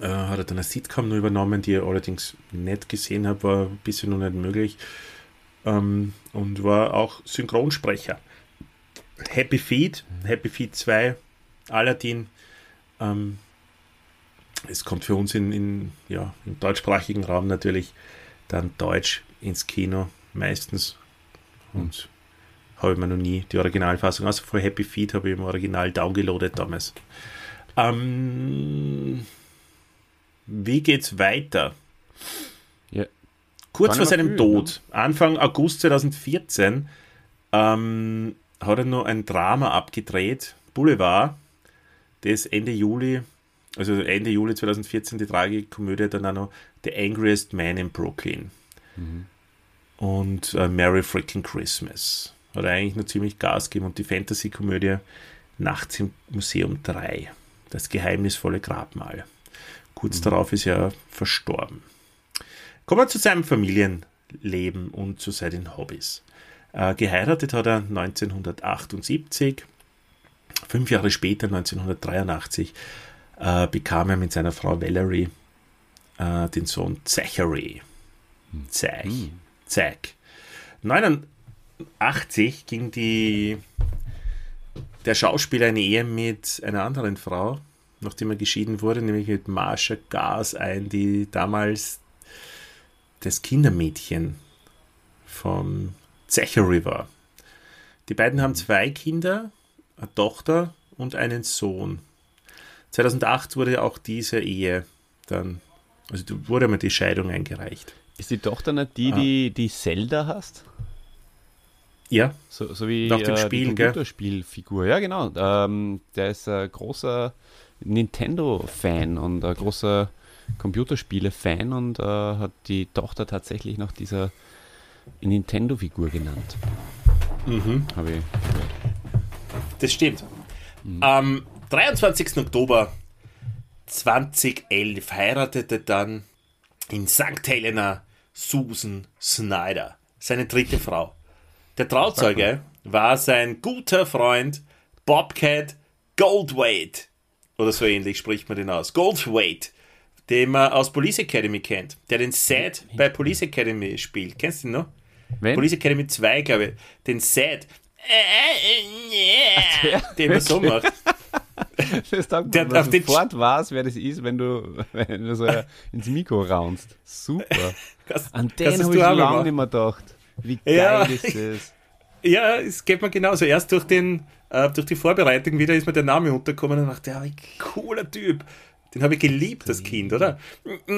äh, hat er dann eine Sitcom nur übernommen, die er allerdings nicht gesehen habe, war ein bisschen noch nicht möglich. Ähm, und war auch Synchronsprecher. Happy Feet, Happy Feet 2, Aladdin. Ähm, es kommt für uns in, in, ja, im deutschsprachigen Raum natürlich dann Deutsch ins Kino, meistens und habe ich mir noch nie die Originalfassung, außer von Happy Feet habe ich im Original downgeloadet damals. Ähm, wie geht's weiter? Ja. Kurz vor seinem Tod, ne? Anfang August 2014, ähm, hat er noch ein Drama abgedreht, Boulevard, das Ende Juli, also Ende Juli 2014 die Tragikomödie dann auch noch The Angriest Man in Brooklyn. Mhm und äh, Merry Freaking Christmas. Hat eigentlich nur ziemlich Gas gegeben und die Fantasy-Komödie Nachts im Museum 3, das geheimnisvolle Grabmal. Kurz mhm. darauf ist er verstorben. Kommen wir zu seinem Familienleben und zu seinen Hobbys. Äh, geheiratet hat er 1978. Fünf Jahre später, 1983, äh, bekam er mit seiner Frau Valerie äh, den Sohn Zachary. Hm. Zach. Mhm. Zack. 89 ging die, der Schauspieler eine Ehe mit einer anderen Frau, nachdem er geschieden wurde, nämlich mit Marsha Gas ein, die damals das Kindermädchen von Zachary war. Die beiden haben zwei Kinder, eine Tochter und einen Sohn. 2008 wurde auch diese Ehe dann, also wurde mal die Scheidung eingereicht. Ist die Tochter nicht die, ah. die, die Zelda hast? Ja. So, so wie Nach dem äh, Spiel, die Computerspielfigur. Ja, genau. Ähm, der ist ein großer Nintendo-Fan und ein großer Computerspiele-Fan und äh, hat die Tochter tatsächlich nach dieser Nintendo-Figur genannt. Mhm. Habe ich. Das stimmt. Am 23. Oktober 2011 heiratete dann in St. Helena Susan Snyder, seine dritte Frau. Der Trauzeuge war sein guter Freund Bobcat Goldwaite. Oder so ähnlich spricht man den aus. Goldwaite, den man aus Police Academy kennt, der den Sad bei Police Academy spielt. Kennst du ihn noch? Wen? Police Academy 2, glaube ich. Den Sad. Den er so macht. das taugt der, man, sofort weiß, wer das ist, wenn du, wenn du so ins Mikro raunst. Super. Das, An den habe ich lange nicht mehr gedacht. Wie geil ja, ist das? Ja, es geht mir genauso. Erst durch, den, äh, durch die Vorbereitung wieder ist mir der Name untergekommen und dachte, ja, wie cooler Typ. Den habe ich geliebt, das Kind, oder?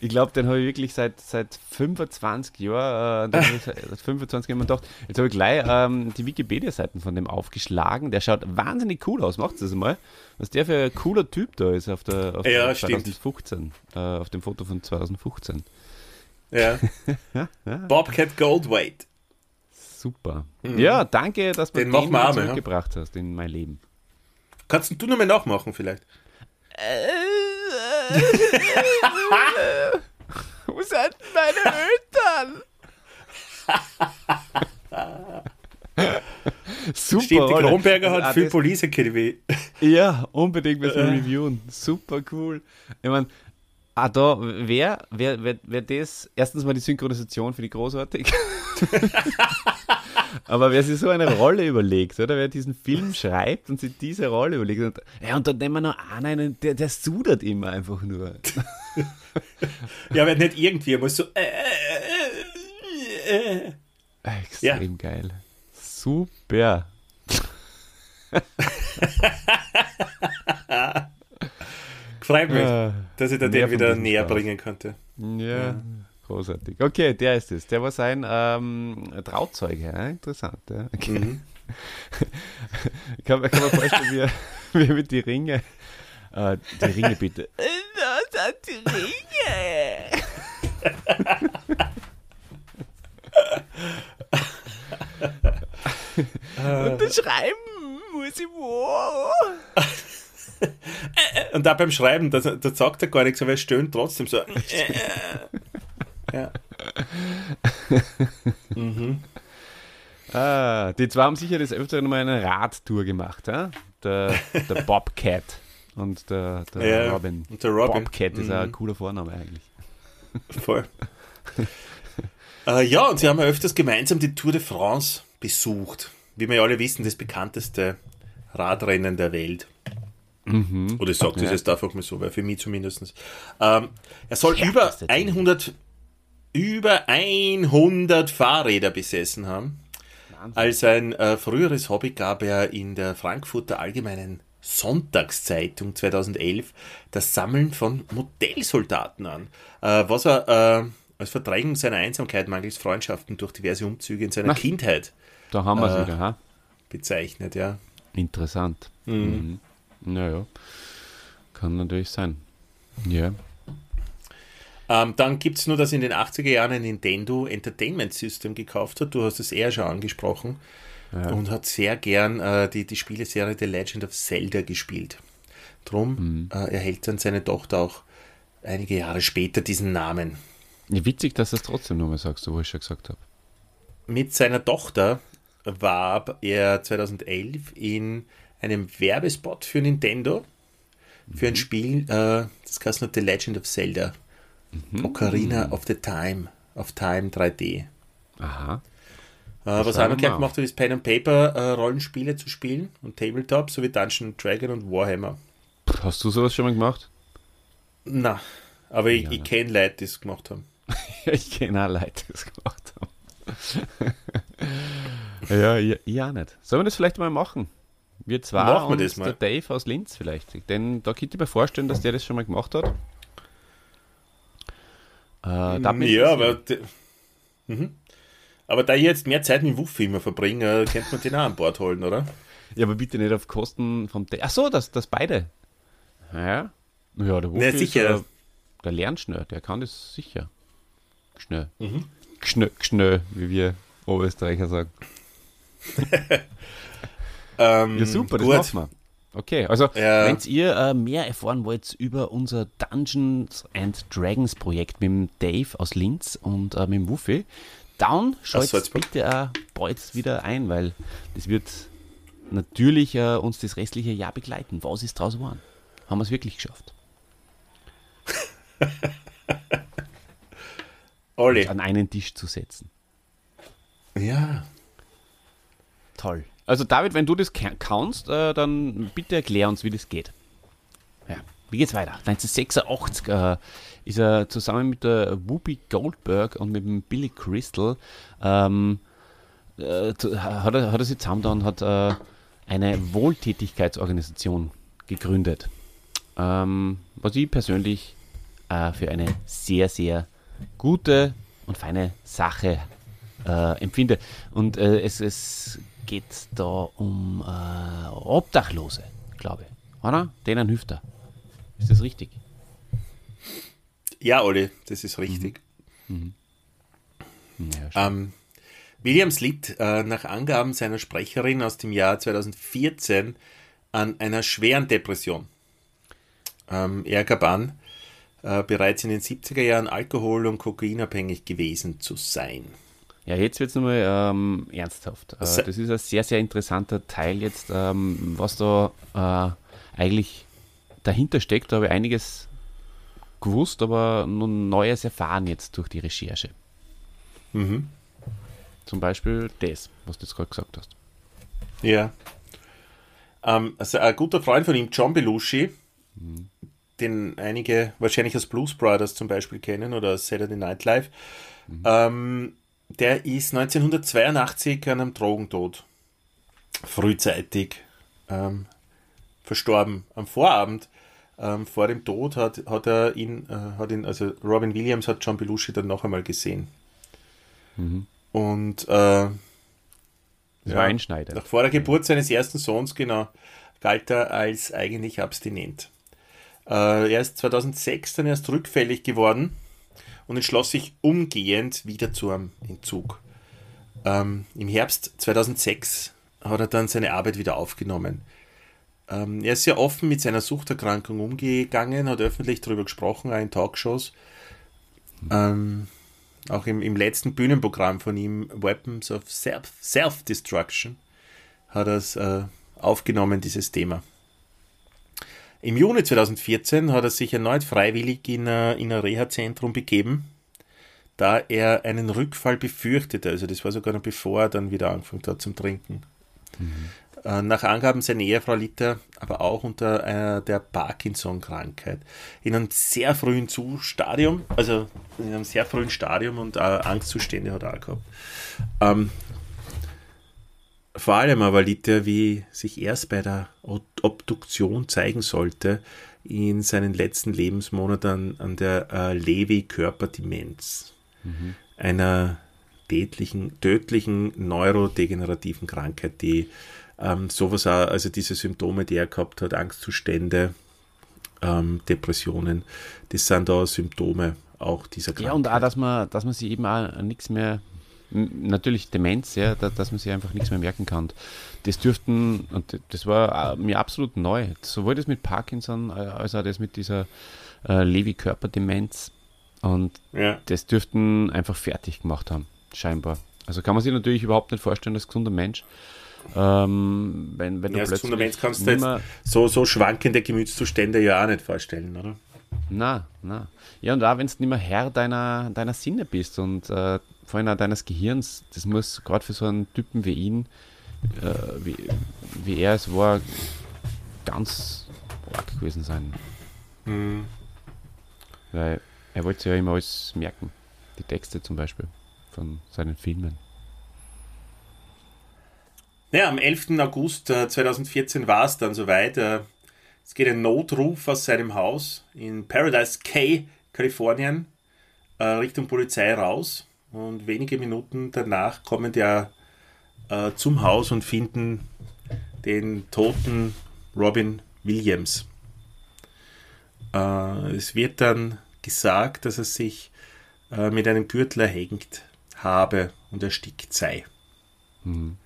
ich glaube, den habe ich wirklich seit, seit 25 Jahren, äh, seit 25 Jahren gedacht, jetzt habe ich gleich ähm, die Wikipedia-Seiten von dem aufgeschlagen. Der schaut wahnsinnig cool aus. Macht das mal. Was der für ein cooler Typ da ist auf, der, auf ja, 2015, äh, auf dem Foto von 2015. Ja. Bobcat Goldwaite. Super. Mhm. Ja, danke, dass du den, den zurückgebracht hast in mein Leben. Kannst du nochmal nachmachen vielleicht? Wo sind meine Eltern? Super. Stimmt, die Kronberger hat also, viel Police Academy. Ja, unbedingt müssen wir reviewen. Super cool. Ich meine, Ah, da, wer, wer, wer, wer das, erstens mal die Synchronisation finde ich großartig. Aber wer sich so eine Rolle überlegt, oder wer diesen Film schreibt und sich diese Rolle überlegt, und, ja, und dann nehmen wir noch einen, der, der sudert immer einfach nur. ja, aber nicht irgendwie, er muss so. Äh, äh, äh, Extrem ja. geil. Super. Freut mich, ja, dass ich da den wieder näher bringen konnte. Ja, ja, großartig. Okay, der ist es. Der war sein ähm, Trauzeuge. Ja? Interessant. Ja. Okay. Mhm. kann, kann man vorstellen, wie, wie er mit die Ringe. Äh, die Ringe bitte. Das sind die Ringe. Unterschreiben muss ich wo. Und da beim Schreiben, da, da sagt er gar nichts, aber er stöhnt trotzdem so. Ja. mhm. ah, die zwei haben sicher das öfter mal eine Radtour gemacht, ja? Der, der Bobcat und der, der ja, Robin. Und der Robin. Bobcat ist mhm. ein cooler Vorname eigentlich. Voll. äh, ja, und sie haben ja öfters gemeinsam die Tour de France besucht. Wie wir ja alle wissen, das bekannteste Radrennen der Welt. Mhm. Oder ich sage das ja. jetzt einfach mal so, weil für mich zumindest. Ähm, er soll ja, über 100, über 100 Fahrräder besessen haben. Wahnsinn. Als ein äh, früheres Hobby gab er in der Frankfurter Allgemeinen Sonntagszeitung 2011 das Sammeln von Modellsoldaten an, äh, was er äh, als Verdrängung seiner Einsamkeit mangels Freundschaften durch diverse Umzüge in seiner Na, Kindheit da haben wir äh, wieder, ha? bezeichnet, ja. Interessant. Mhm. Mhm. Naja, kann natürlich sein. Ja. Ähm, dann gibt es nur, dass in den 80er Jahren ein Nintendo Entertainment System gekauft hat. Du hast es eher schon angesprochen. Ja. Und hat sehr gern äh, die, die Spieleserie The Legend of Zelda gespielt. Drum mhm. äh, erhält dann seine Tochter auch einige Jahre später diesen Namen. Ja, witzig, dass du es trotzdem nochmal sagst, wo ich schon gesagt habe. Mit seiner Tochter warb er 2011 in einem Werbespot für Nintendo für ein mhm. Spiel, äh, das heißt noch The Legend of Zelda. Mhm. Ocarina of the Time, of Time 3D. Aha. Äh, was noch gern gemacht ist Pen and Paper äh, Rollenspiele zu spielen und Tabletop, sowie Dungeon Dragon und Warhammer. Hast du sowas schon mal gemacht? Na, aber ich, ja, ich kenne Leute, die es gemacht haben. ich kenne auch Leute, die es gemacht haben. ja, ich, auch nicht. Sollen wir das vielleicht mal machen? Wir zwei Machen wir und das mal. der Dave aus Linz vielleicht. Denn da könnte ich mir vorstellen, dass der das schon mal gemacht hat. Äh, ja, aber, mhm. aber da ich jetzt mehr Zeit mit Wuffi immer verbringe, könnte man den auch an Bord holen, oder? Ja, aber bitte nicht auf Kosten vom Dave. Achso, das, das beide. Ja, ja der Wuffi sicher. Ist, der lernt schnell, der kann das sicher. Schnell. Mhm. Schnell, schnell, wie wir Oberösterreicher sagen. Ähm, ja, super, das gut. machen wir. Okay, also ja. wenn ihr äh, mehr erfahren wollt über unser Dungeons and Dragons Projekt mit dem Dave aus Linz und äh, mit dem Wuffi, dann schaut bitte auch bald wieder ein, weil das wird natürlich äh, uns das restliche Jahr begleiten. Was ist draus geworden? Haben wir es wirklich geschafft? Olli. An einen Tisch zu setzen. Ja. Toll. Also David, wenn du das kannst, äh, dann bitte erklär uns, wie das geht. Ja, wie geht's weiter? 1986 äh, ist er zusammen mit der Whoopi Goldberg und mit dem Billy Crystal ähm, äh, hat, er, hat er sich zusammen und hat äh, eine Wohltätigkeitsorganisation gegründet. Ähm, was ich persönlich äh, für eine sehr, sehr gute und feine Sache äh, empfinde. Und äh, es, es geht da um äh, Obdachlose, glaube ich. Oder? Denen hilft er. Ist das richtig? Ja, Olli, das ist richtig. Mhm. Mhm. Ja, ähm, Williams litt äh, nach Angaben seiner Sprecherin aus dem Jahr 2014 an einer schweren Depression. Ähm, er gab an, äh, bereits in den 70er Jahren alkohol- und kokainabhängig gewesen zu sein. Ja, jetzt wird es nochmal ähm, ernsthaft. Äh, das ist ein sehr, sehr interessanter Teil jetzt, ähm, was da äh, eigentlich dahinter steckt. Da habe ich einiges gewusst, aber nun Neues erfahren jetzt durch die Recherche. Mhm. Zum Beispiel das, was du jetzt gerade gesagt hast. Ja. Ähm, also ein guter Freund von ihm, John Belushi, mhm. den einige wahrscheinlich als Blues Brothers zum Beispiel kennen oder Saturday Night Live, mhm. ähm, der ist 1982 an einem Drogentod frühzeitig ähm, verstorben. Am Vorabend ähm, vor dem Tod hat, hat er ihn, äh, hat ihn, also Robin Williams hat John Belushi dann noch einmal gesehen. Mhm. Und äh, das war einschneidend. Nach vor der Geburt seines ersten Sohns, genau, galt er als eigentlich abstinent. Äh, er ist 2006 dann erst rückfällig geworden und entschloss sich umgehend wieder zu einem Entzug. Ähm, Im Herbst 2006 hat er dann seine Arbeit wieder aufgenommen. Ähm, er ist sehr offen mit seiner Suchterkrankung umgegangen, hat öffentlich darüber gesprochen, auch in Talkshows. Ähm, auch im, im letzten Bühnenprogramm von ihm, Weapons of Self-Destruction, hat er es äh, aufgenommen, dieses Thema. Im Juni 2014 hat er sich erneut freiwillig in, äh, in ein Reha-Zentrum begeben, da er einen Rückfall befürchtete. Also das war sogar noch bevor er dann wieder angefangen hat zum Trinken. Mhm. Äh, nach Angaben seiner Ehefrau litt er aber auch unter äh, der Parkinson-Krankheit. In einem sehr frühen Stadium, also in einem sehr frühen Stadium und Angstzustände hat er auch gehabt. Vor allem aber litt er, wie sich erst bei der Obduktion zeigen sollte, in seinen letzten Lebensmonaten an der äh, Lewy-Körperdemenz, mhm. einer tödlichen, tödlichen neurodegenerativen Krankheit, die ähm, sowas auch, also diese Symptome, die er gehabt hat, Angstzustände, ähm, Depressionen, das sind da Symptome auch dieser Krankheit. Ja, und auch, dass man, dass man sich eben auch nichts mehr, natürlich Demenz, ja, dass, dass man sich einfach nichts mehr merken kann. Das dürften, und das war mir absolut neu, sowohl das mit Parkinson äh, als auch das mit dieser äh, Lewy-Körperdemenz. Und ja. das dürften einfach fertig gemacht haben, scheinbar. Also kann man sich natürlich überhaupt nicht vorstellen als gesunder Mensch. Ähm, wenn, wenn ja, als Fundament kannst du jetzt so, so schwankende Gemütszustände ja auch nicht vorstellen, oder? Na, na. Ja, und auch wenn du nicht mehr Herr deiner, deiner Sinne bist und äh, vor allem auch deines Gehirns, das muss gerade für so einen Typen wie ihn, äh, wie, wie er es war, ganz arg gewesen sein. Mhm. Weil er wollte sich ja immer alles merken. Die Texte zum Beispiel von seinen Filmen. Ja, am 11. August 2014 war es dann soweit. Äh, es geht ein Notruf aus seinem Haus in Paradise Cay, Kalifornien, äh, Richtung Polizei raus. Und wenige Minuten danach kommen die äh, zum Haus und finden den toten Robin Williams. es wird dann gesagt, dass er sich mit einem Gürtel erhängt habe und erstickt sei. Mhm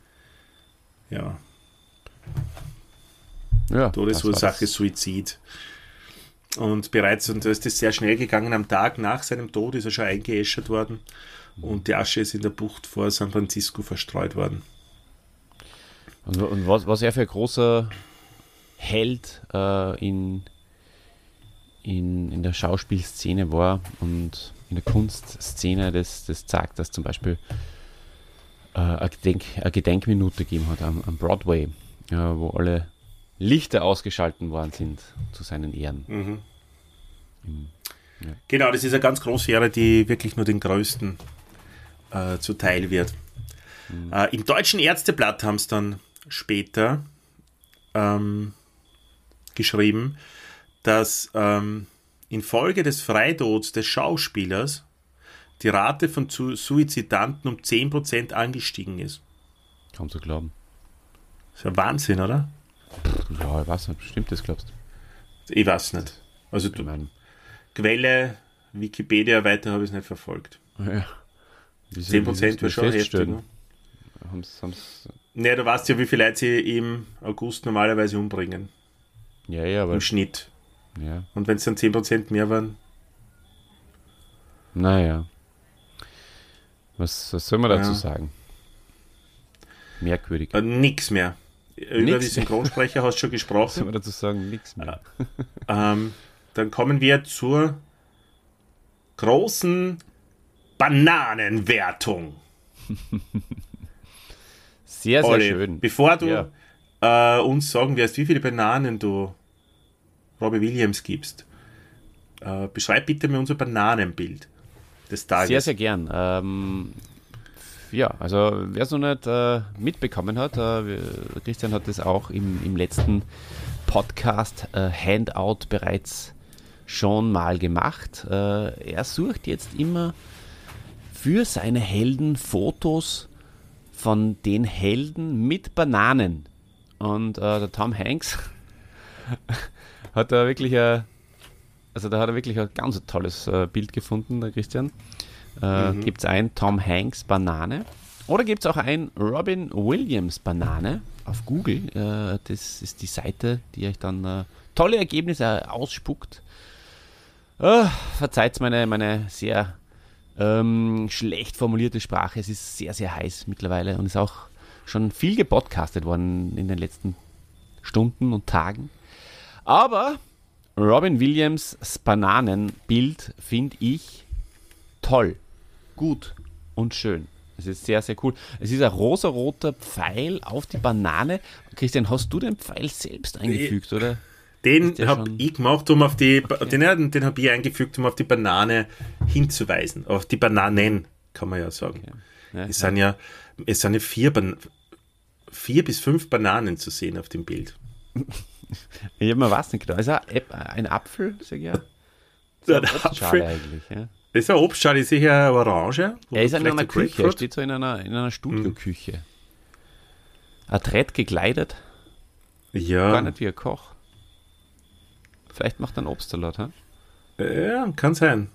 ja. Ja, Todesursache Suizid. Und bereits, und da ist es sehr schnell gegangen, am Tag nach seinem Tod ist er schon eingeäschert worden und die Asche ist in der Bucht vor San Francisco verstreut worden. Und, und was, was er für ein großer Held äh, in, in, in der Schauspielszene war und in der Kunstszene, das, das zeigt, dass zum Beispiel äh, eine, Gedenk, eine Gedenkminute gegeben hat am, am Broadway, äh, wo alle Lichter ausgeschalten worden sind zu seinen Ehren. Mhm. Im, ja. Genau, das ist eine ganz große Ehre, die wirklich nur den Größten äh, zuteil wird. Mhm. Äh, Im deutschen Ärzteblatt haben es dann später ähm, geschrieben, dass ähm, infolge des Freitods des Schauspielers die Rate von Suizidanten um 10% angestiegen ist. Kaum zu glauben. Das ist ja Wahnsinn, oder? Ja, ich weiß nicht, stimmt das, glaubst du? Ich weiß nicht. Also du, Quelle, Wikipedia, weiter habe ich es nicht verfolgt. Ja. Wie 10% wäre schon heftig. Ne? Haben's, haben's naja, du weißt ja, wie viele Leute sie im August normalerweise umbringen. Ja, ja, aber. Im Schnitt. Ja. Und wenn es dann 10% mehr waren? Naja. Was, was soll man dazu ja. sagen? Merkwürdig. Äh, nix mehr. Über nix die Synchronsprecher hast du schon gesprochen. Was soll man dazu sagen? Nix mehr. ähm, dann kommen wir zur großen Bananenwertung. sehr, sehr Olli, schön. Bevor du ja. äh, uns sagen wirst, wie viele Bananen du Robbie Williams gibst, äh, beschreib bitte mir unser Bananenbild des Tages. Sehr, sehr gern. Ähm, ja, also wer es noch nicht äh, mitbekommen hat, äh, Christian hat das auch im, im letzten Podcast äh, Handout bereits schon mal gemacht. Äh, er sucht jetzt immer für seine Helden Fotos von den Helden mit Bananen. Und äh, der Tom Hanks hat da wirklich ein, also da hat er wirklich ein ganz tolles äh, Bild gefunden, der Christian. Äh, mhm. Gibt es ein Tom Hanks Banane oder gibt es auch ein Robin Williams Banane auf Google. Äh, das ist die Seite, die euch dann äh, tolle Ergebnisse ausspuckt. Oh, verzeiht meine, meine sehr ähm, schlecht formulierte Sprache. Es ist sehr, sehr heiß mittlerweile und ist auch schon viel gepodcastet worden in den letzten Stunden und Tagen. Aber Robin Williams Bananenbild finde ich toll, gut und schön. Es ist sehr, sehr cool. Es ist ein rosaroter Pfeil auf die Banane. Christian, hast du den Pfeil selbst eingefügt, oder? Den habe ich gemacht, um auf die, okay. den, den habe ich eingefügt, um auf die Banane hinzuweisen. Auf die Bananen, kann man ja sagen. Okay. Ja, es, ja. Sind ja, es sind ja vier, vier bis fünf Bananen zu sehen auf dem Bild. ich habe mir was nicht genau. Ist ein Apfel, sag ich ja. Ist ein Apfel. eigentlich, ja. Das ist ein Obstschale, ist sicher Orange. Er ist in einer Küche, er steht so in einer, in einer Studioküche. Mhm. Adrett gekleidet. Ja. Gar nicht wie ein Koch. Vielleicht macht er einen Obstsalat, ha? Ja, kann sein.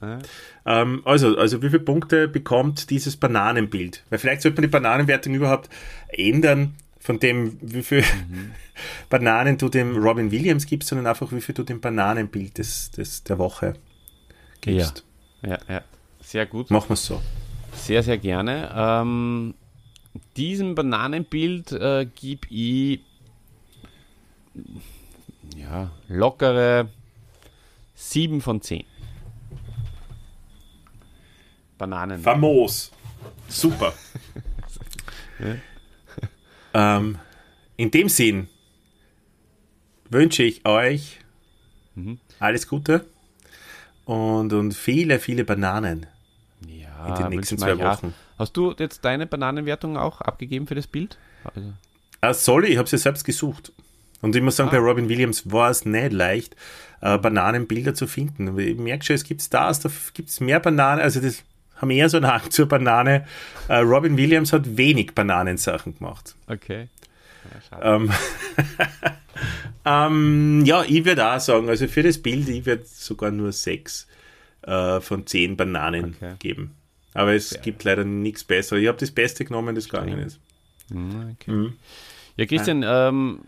Ja. Ähm, also, also wie viele Punkte bekommt dieses Bananenbild? Weil vielleicht sollte man die Bananenwertung überhaupt ändern, von dem, wie viele mhm. Bananen du dem Robin Williams gibst, sondern einfach, wie viel du dem Bananenbild des, des, der Woche gibst. Ja, ja, ja. sehr gut. Machen wir es so. Sehr, sehr gerne. Ähm, diesem Bananenbild äh, gebe ich ja, lockere 7 von 10. Bananen. Famos. Super. ähm, in dem Sinn wünsche ich euch mhm. alles Gute und, und viele, viele Bananen ja, in den nächsten zwei Wochen. Ja. Hast du jetzt deine Bananenwertung auch abgegeben für das Bild? Also. Ah, soll ich, ich habe sie selbst gesucht. Und ich muss sagen, ah. bei Robin Williams war es nicht leicht, äh, Bananenbilder zu finden. Ich merke schon, es gibt Stars, da gibt es mehr Bananen, also das haben eher so einen Hang zur Banane. Äh, Robin Williams hat wenig Bananensachen gemacht. Okay. Ja, ähm, ähm, ja ich würde auch sagen, also für das Bild, ich würde sogar nur sechs äh, von zehn Bananen okay. geben. Aber es Sehr gibt leider nichts Besseres. Ich habe das Beste genommen, das gegangen ist. Mhm, okay. Mhm. Ja, Christian, ähm,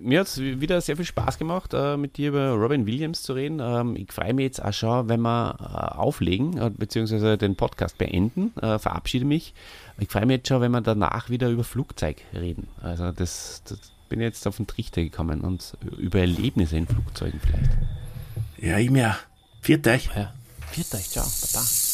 mir hat es wieder sehr viel Spaß gemacht, äh, mit dir über Robin Williams zu reden. Ähm, ich freue mich jetzt auch schon, wenn wir äh, auflegen, äh, beziehungsweise den Podcast beenden. Äh, verabschiede mich. Ich freue mich jetzt schon, wenn wir danach wieder über Flugzeug reden. Also das, das bin jetzt auf den Trichter gekommen und über Erlebnisse in Flugzeugen vielleicht. Ja, ich mir. Viert euch. Ja. Viert euch, ciao, baba.